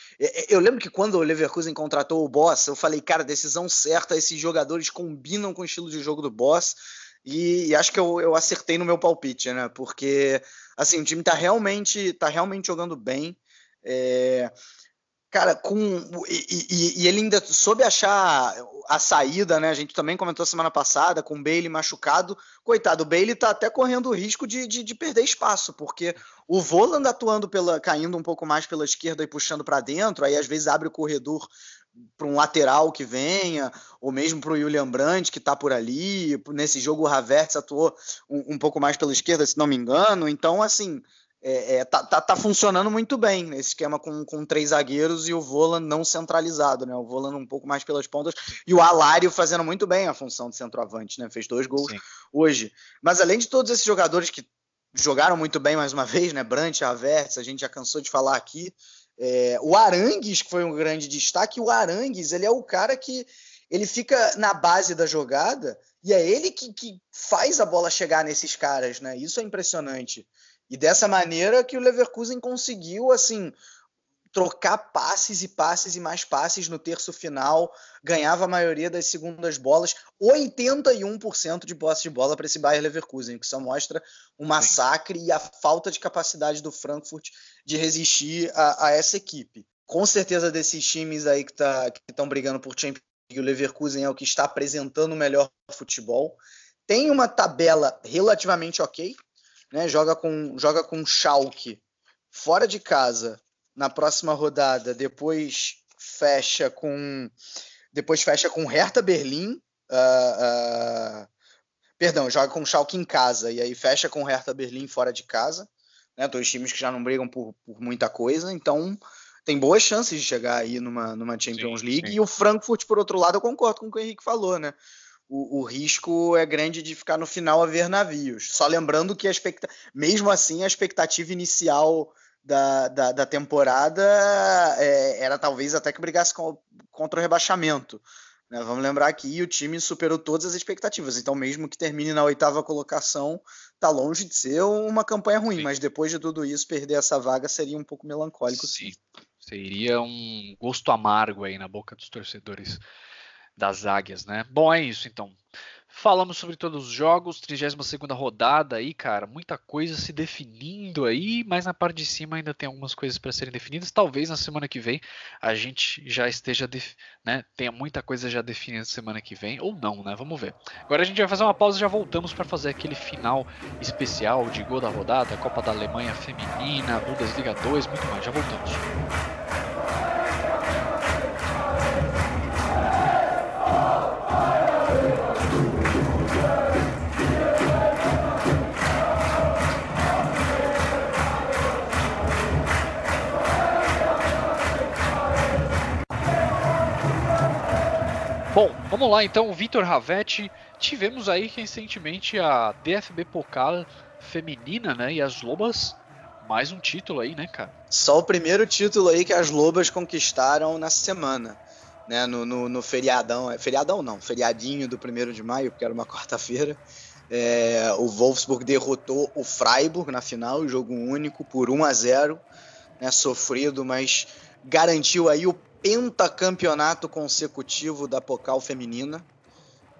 Eu lembro que quando o Leverkusen contratou o Boss, eu falei, cara, decisão certa, esses jogadores combinam com o estilo de jogo do Boss. E, e acho que eu, eu, acertei no meu palpite, né? Porque assim, o time tá realmente, tá realmente jogando bem. É, Cara, com. E, e, e, ele ainda soube achar a saída, né? A gente também comentou semana passada, com o Bailey machucado. Coitado, o Bailey tá até correndo o risco de, de, de perder espaço, porque o Voland atuando pela. caindo um pouco mais pela esquerda e puxando para dentro, aí às vezes abre o corredor para um lateral que venha, ou mesmo para o Julian Brandt, que está por ali. Nesse jogo, o Havertz atuou um, um pouco mais pela esquerda, se não me engano. Então, assim é, é, tá, tá, tá, funcionando muito bem esse esquema com, com três zagueiros e o Volan não centralizado, né? O Volan um pouco mais pelas pontas e o Alário fazendo muito bem a função de centroavante, né? Fez dois gols Sim. hoje. Mas além de todos esses jogadores que jogaram muito bem mais uma vez, né? Brant, Havertz, a gente já cansou de falar aqui. É, o Arangues, que foi um grande destaque, o Arangues, ele é o cara que ele fica na base da jogada e é ele que, que faz a bola chegar nesses caras, né? Isso é impressionante. E dessa maneira que o Leverkusen conseguiu, assim, trocar passes e passes e mais passes no terço final, ganhava a maioria das segundas bolas, 81% de posse de bola para esse Bayern Leverkusen, que só mostra o massacre Sim. e a falta de capacidade do Frankfurt de resistir a, a essa equipe. Com certeza desses times aí que tá, estão brigando por Champions League, o Leverkusen é o que está apresentando o melhor futebol. Tem uma tabela relativamente ok, né? Joga com joga com Schalke fora de casa na próxima rodada, depois fecha com depois fecha com Hertha Berlim, uh, uh, perdão, joga com Schalke em casa e aí fecha com Hertha Berlim fora de casa, né? Dois times que já não brigam por, por muita coisa, então tem boas chances de chegar aí numa, numa Champions sim, League. Sim. E o Frankfurt, por outro lado, eu concordo com o que o Henrique falou, né? O, o, risco é grande de ficar no final a ver navios. Só lembrando que a expecta... mesmo assim a expectativa inicial da, da, da temporada é, era talvez até que brigasse com, contra o rebaixamento. Né? Vamos lembrar que o time superou todas as expectativas. Então, mesmo que termine na oitava colocação, tá longe de ser uma campanha ruim. Sim. Mas depois de tudo isso, perder essa vaga seria um pouco melancólico. Sim. Seria um gosto amargo aí na boca dos torcedores das águias, né? Bom, é isso então. Falamos sobre todos os jogos, 32 rodada aí, cara, muita coisa se definindo aí, mas na parte de cima ainda tem algumas coisas para serem definidas. Talvez na semana que vem a gente já esteja, né, tenha muita coisa já definida semana que vem, ou não, né? Vamos ver. Agora a gente vai fazer uma pausa e já voltamos para fazer aquele final especial de gol da rodada, Copa da Alemanha Feminina, Bundesliga 2, muito mais. Já voltamos. Vamos lá então, Vitor Ravetti. Tivemos aí recentemente a DFB Pokal feminina, né? E as Lobas, mais um título aí, né, cara? Só o primeiro título aí que as Lobas conquistaram na semana, né? No, no, no feriadão, é, feriadão não, feriadinho do primeiro de maio, porque era uma (laughs) quarta-feira. É, o Wolfsburg derrotou o Freiburg na final, jogo único por 1 a 0, né? Sofrido, mas garantiu aí o pentacampeonato consecutivo da Pocal Feminina.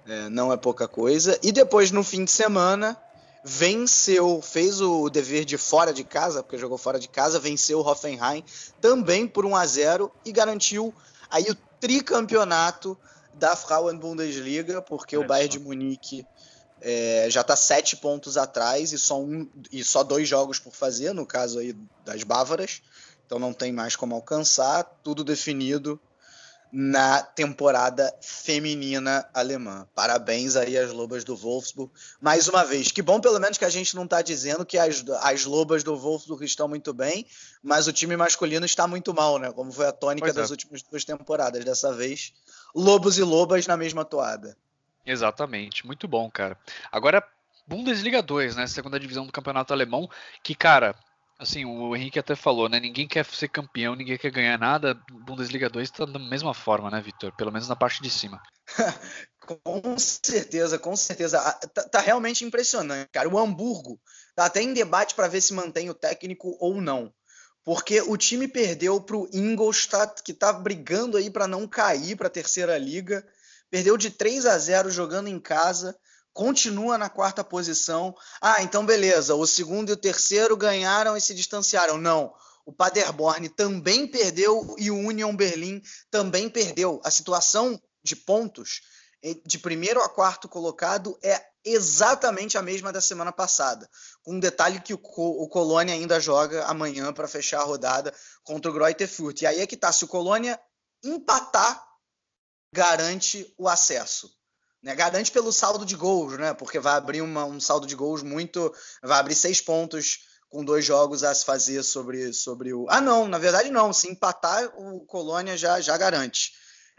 É, não é pouca coisa. E depois, no fim de semana, venceu, fez o dever de fora de casa, porque jogou fora de casa, venceu o Hoffenheim também por 1 a 0 e garantiu aí o tricampeonato da Frauen Bundesliga, porque é o Bayern de Munique é, já está sete pontos atrás e só, um, e só dois jogos por fazer, no caso aí das bávaras então não tem mais como alcançar, tudo definido na temporada feminina alemã. Parabéns aí às lobas do Wolfsburg. Mais uma vez, que bom pelo menos que a gente não está dizendo que as, as lobas do Wolfsburg estão muito bem, mas o time masculino está muito mal, né? Como foi a tônica pois das é. últimas duas temporadas. Dessa vez, lobos e lobas na mesma toada. Exatamente, muito bom, cara. Agora, Bundesliga 2, né? Segunda divisão do campeonato alemão, que, cara, assim, o Henrique até falou, né? Ninguém quer ser campeão, ninguém quer ganhar nada. Bundesliga 2 está da mesma forma, né, Vitor? Pelo menos na parte de cima. (laughs) com certeza, com certeza. Ah, tá, tá, realmente impressionante, cara. O Hamburgo tá até em debate para ver se mantém o técnico ou não. Porque o time perdeu para o Ingolstadt, que tá brigando aí para não cair para a terceira liga. Perdeu de 3 a 0 jogando em casa continua na quarta posição. Ah, então beleza, o segundo e o terceiro ganharam e se distanciaram. Não. o Paderborn também perdeu e o Union Berlim também perdeu. A situação de pontos de primeiro a quarto colocado é exatamente a mesma da semana passada, com um detalhe que o, o Colônia ainda joga amanhã para fechar a rodada contra o Greuther Fürth. E aí é que tá, se o Colônia empatar, garante o acesso. Né? Garante pelo saldo de gols, né? Porque vai abrir uma, um saldo de gols muito. Vai abrir seis pontos com dois jogos a se fazer sobre, sobre o. Ah, não, na verdade não. Se empatar, o Colônia já, já garante.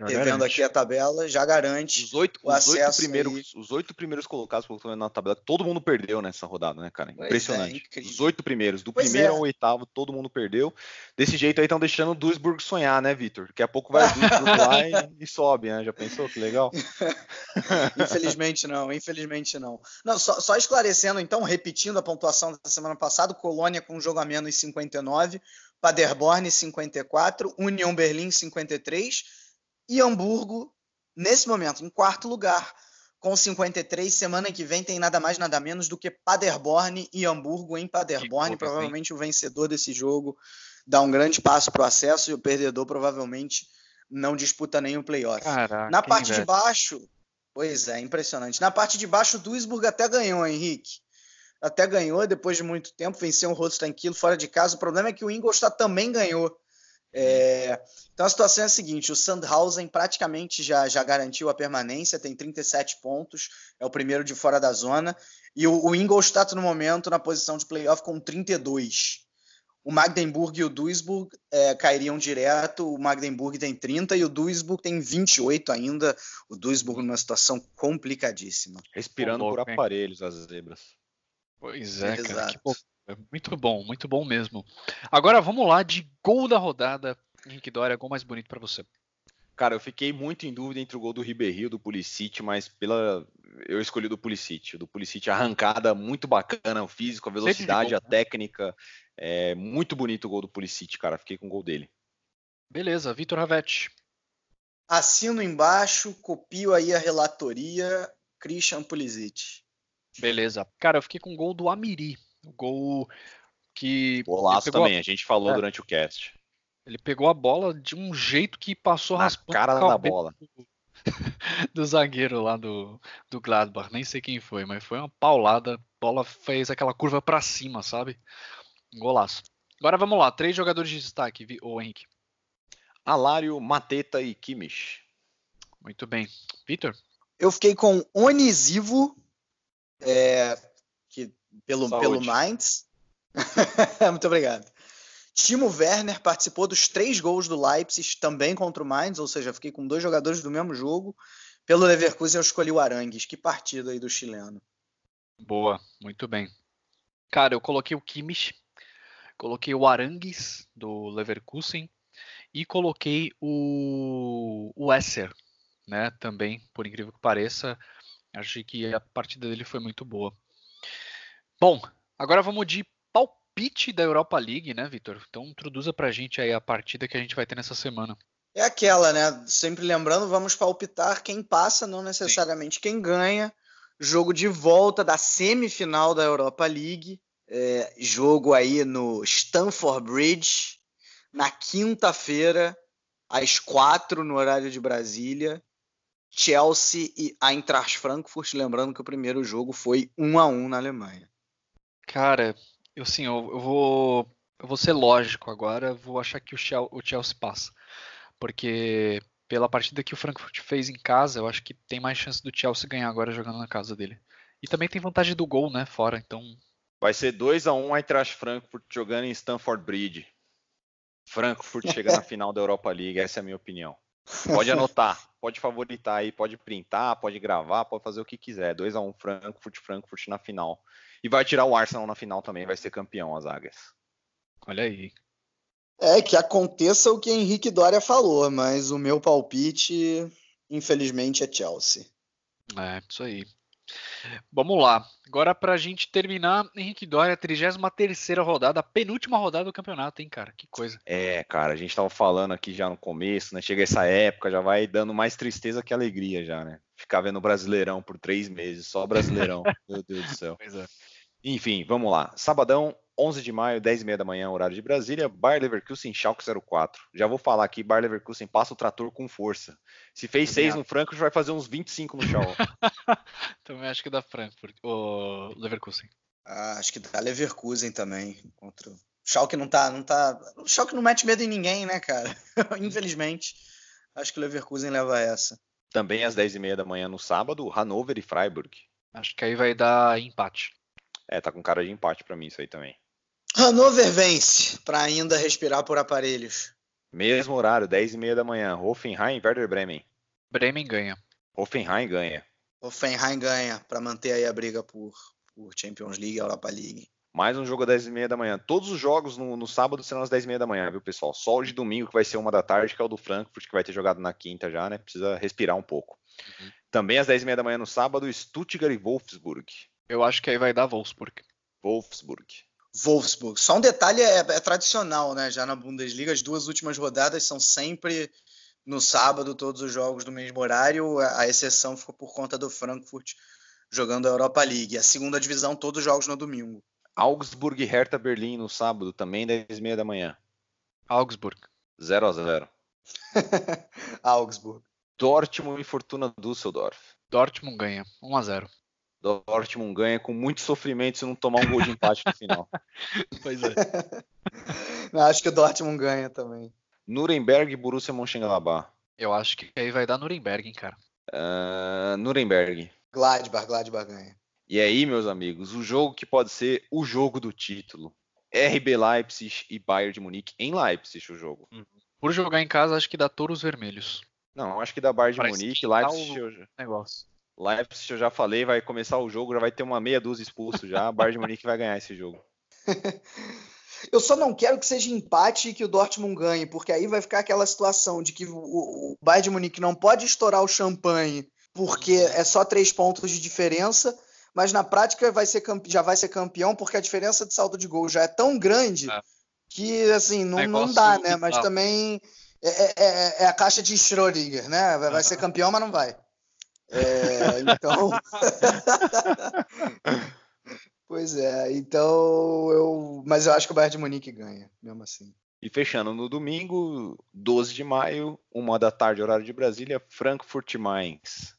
Revendo aqui a tabela, já garante os oito, os oito primeiros, os oito primeiros colocados na tabela, todo mundo perdeu nessa rodada, né, cara? É, Impressionante. É, os oito primeiros, do pois primeiro é. ao oitavo, todo mundo perdeu. Desse jeito aí estão deixando o Duisburg sonhar, né, Vitor? Daqui a pouco vai o Duisburg lá e, e, sobe, né? Já pensou? Que legal. (laughs) infelizmente não, infelizmente não. Não, só, só, esclarecendo, então, repetindo a pontuação da semana passada, Colônia com um jogo a menos 59, Paderborn 54, União Berlim 53 e Hamburgo, nesse momento, em quarto lugar, com 53. Semana que vem tem nada mais, nada menos do que Paderborn e Hamburgo em Paderborn. Provavelmente o vencedor desse jogo dá um grande passo para o acesso e o perdedor provavelmente não disputa o playoff. Caraca, Na parte de baixo, pois é, impressionante. Na parte de baixo, o Duisburg até ganhou, Henrique. Até ganhou depois de muito tempo, venceu o Holstein Kiel fora de casa. O problema é que o Ingolstadt também ganhou. É, então a situação é a seguinte: o Sandhausen praticamente já, já garantiu a permanência, tem 37 pontos, é o primeiro de fora da zona, e o, o Ingolstadt no momento na posição de playoff com 32. O Magdeburg e o Duisburg é, cairiam direto, o Magdeburg tem 30 e o Duisburg tem 28 ainda. O Duisburg numa situação complicadíssima. Respirando por aparelhos as zebras. Pois é, Exato. cara. Que muito bom, muito bom mesmo. Agora vamos lá de gol da rodada. Henrique Dória, gol mais bonito para você. Cara, eu fiquei muito em dúvida entre o gol do Ribéry e do Pulisic, mas pela eu escolhi o do Pulisic. O do Pulisic arrancada muito bacana, o físico, a velocidade, gol, a né? técnica. É muito bonito o gol do Pulisic, cara. Fiquei com o gol dele. Beleza, Vitor Ravetti. Assino embaixo, copio aí a relatoria, Christian Pulisic. Beleza. Cara, eu fiquei com o gol do Amiri. O gol que. Golaço também, a... a gente falou é. durante o cast. Ele pegou a bola de um jeito que passou Na raspando cara da bola. Do, (laughs) do zagueiro lá do, do Gladbach. Nem sei quem foi, mas foi uma paulada. A bola fez aquela curva para cima, sabe? Um golaço. Agora vamos lá, três jogadores de destaque, ô Henrique. Alário, Mateta e Kimmich. Muito bem. Vitor? Eu fiquei com Onisivo, é, pelo, pelo Mainz. (laughs) Muito obrigado. Timo Werner participou dos três gols do Leipzig, também contra o Mainz, ou seja, fiquei com dois jogadores do mesmo jogo. Pelo Leverkusen eu escolhi o Arangues. Que partida aí do chileno. Boa, muito bem. Cara, eu coloquei o Kimmich, coloquei o Arangues do Leverkusen e coloquei o, o Esser, né? Também, por incrível que pareça, achei que a partida dele foi muito boa. Bom, agora vamos de palpite da Europa League, né, Vitor? Então introduza pra gente aí a partida que a gente vai ter nessa semana. É aquela, né? Sempre lembrando, vamos palpitar quem passa, não necessariamente Sim. quem ganha. Jogo de volta da semifinal da Europa League. É, jogo aí no Stamford Bridge, na quinta-feira, às quatro no horário de Brasília. Chelsea e Eintracht Frankfurt, lembrando que o primeiro jogo foi 1 a 1 na Alemanha. Cara, eu sim, eu, eu, vou, eu vou ser lógico agora, vou achar que o Chelsea, o Chelsea passa. Porque pela partida que o Frankfurt fez em casa, eu acho que tem mais chance do Chelsea ganhar agora jogando na casa dele. E também tem vantagem do gol, né, fora, então... Vai ser 2 a 1 um Eintracht Frankfurt jogando em Stamford Bridge. Frankfurt chega na (laughs) final da Europa League, essa é a minha opinião. Pode anotar, pode favoritar aí, pode printar, pode gravar, pode fazer o que quiser. 2 a 1 um, Frankfurt, Frankfurt na final. E vai tirar o Arsenal na final também, vai ser campeão as águias. Olha aí. É, que aconteça o que Henrique Dória falou, mas o meu palpite, infelizmente, é Chelsea. É, isso aí. Vamos lá. Agora, pra gente terminar, Henrique Dória, 33 rodada, penúltima rodada do campeonato, hein, cara? Que coisa. É, cara, a gente tava falando aqui já no começo, né? Chega essa época, já vai dando mais tristeza que alegria já, né? Ficar vendo Brasileirão por três meses, só Brasileirão. (laughs) Meu Deus do céu. Pois é. Enfim, vamos lá. Sabadão, 11 de maio, 10 e meia da manhã, horário de Brasília, Bayer Leverkusen, Schalke 04. Já vou falar aqui, Bayer Leverkusen passa o trator com força. Se fez 6 no Frankfurt, vai fazer uns 25 no Schalke. (laughs) também acho que dá Frankfurt, o Leverkusen. Ah, acho que dá Leverkusen também. Contra... O Schalke não tá, não tá... O Schalke não mete medo em ninguém, né, cara? (laughs) Infelizmente. Acho que o Leverkusen leva essa. Também às 10 e meia da manhã no sábado, Hannover e Freiburg. Acho que aí vai dar empate. É, tá com cara de empate para mim isso aí também. Hannover vence, para ainda respirar por aparelhos. Mesmo horário, 10 e meia da manhã, Hoffenheim e Werder Bremen. Bremen ganha. Hoffenheim ganha. Hoffenheim ganha, para manter aí a briga por, por Champions League e Europa League. Mais um jogo às 10 e meia da manhã. Todos os jogos no, no, sábado serão às 10 e meia da manhã, viu, pessoal? Só o de domingo, que vai ser uma da tarde, que é o do Frankfurt, que vai ter jogado na quinta já, né? Precisa respirar um pouco. Uhum. Também às 10 e meia da manhã no sábado, Stuttgart e Wolfsburg. Eu acho que aí vai dar Wolfsburg. Wolfsburg. Wolfsburg. Só um detalhe é, é, tradicional, né? Já na Bundesliga, as duas últimas rodadas são sempre no sábado, todos os jogos do mesmo horário. A exceção ficou por conta do Frankfurt jogando a Europa League. A segunda divisão, todos os jogos no domingo. Augsburg e Hertha Berlim no sábado, também 10 e meia da manhã. Augsburg. 0 a 0 (laughs) Augsburg. Dortmund e Fortuna Düsseldorf. Dortmund ganha, 1 a 0 Dortmund ganha com muito sofrimento se não tomar um gol de empate no final. (laughs) Pois é. (laughs) acho que o Dortmund ganha também. Nuremberg e Borussia Mönchengladbach. Eu acho que aí vai dar Nuremberg, hein, cara. Uh, Nuremberg. Gladbach, Gladbach ganha. E aí, meus amigos, o jogo que pode ser o jogo do título. RB Leipzig e Bayern de Munique em Leipzig o jogo. Uhum. Por jogar em casa, acho que dá touros vermelhos. Não, acho que dá Bayern de Parece Munique, Leipzig. O negócio. Leipzig, eu já falei, vai começar o jogo, já vai ter uma meia dúzia expulso já. Bayern de Munique vai ganhar esse jogo. (laughs) Eu só não quero que seja empate e que o Dortmund ganhe, porque aí vai ficar aquela situação de que o, Bayern de Munique não pode estourar o champanhe porque é só três pontos de diferença, mas na prática vai ser já vai ser campeão porque a diferença de saldo de gol já é tão grande é. que assim não, não dá, né? Mas também é, é, é, é, a caixa de Schrödinger, né? Vai, vai ser campeão, mas não vai. É, então. (laughs) pois é, então eu. Mas eu acho que o Bayern de Munique ganha, mesmo assim. E fechando no domingo, 12 de maio, uma da tarde, horário de Brasília, Frankfurt Mainz.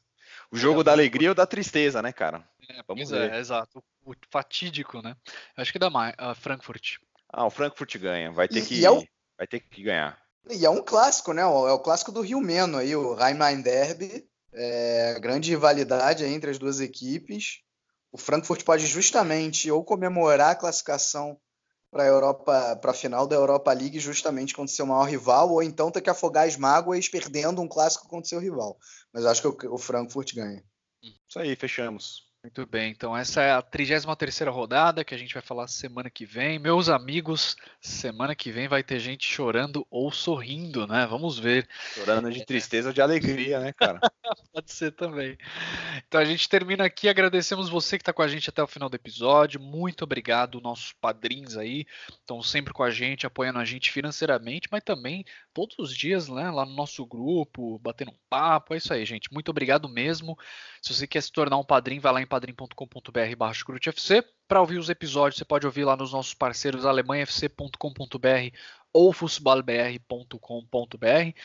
O jogo é, da alegria ou da tristeza, né, cara? É, Vamos ver. É, exato. O fatídico, né? Acho que dá mais. Uh, Frankfurt. Ah, o Frankfurt ganha. Vai ter, e, que, e é o... vai ter que ganhar. E é um clássico, né? É o clássico do Rio Meno aí, o Rhein-Main Derby. É, grande rivalidade entre as duas equipes. O Frankfurt pode justamente ou comemorar a classificação para a Europa, para a final da Europa League, justamente contra seu maior rival, ou então ter que afogar as mágoas perdendo um clássico contra seu rival. Mas acho que o, o Frankfurt ganha. Isso aí, fechamos. Muito bem, então essa é a 33 rodada que a gente vai falar semana que vem. Meus amigos, semana que vem vai ter gente chorando ou sorrindo, né? Vamos ver. Chorando de tristeza ou de alegria, né, cara? (laughs) Pode ser também. Então a gente termina aqui, agradecemos você que está com a gente até o final do episódio. Muito obrigado, nossos padrinhos aí, estão sempre com a gente, apoiando a gente financeiramente, mas também todos os dias, né, lá no nosso grupo, batendo um papo. É isso aí, gente. Muito obrigado mesmo. Se você quer se tornar um padrinho, vai lá em padrim.com.br barra Para ouvir os episódios, você pode ouvir lá nos nossos parceiros alemanhafc.com.br ou futebolbr.com.br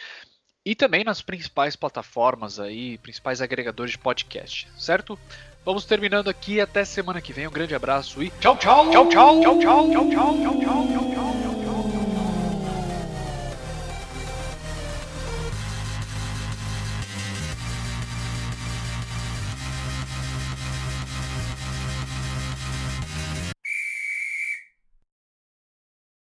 e também nas principais plataformas aí, principais agregadores de podcast, certo? Vamos terminando aqui até semana que vem. Um grande abraço e tchau, tchau, tchau, tchau, tchau, tchau, tchau, tchau, tchau.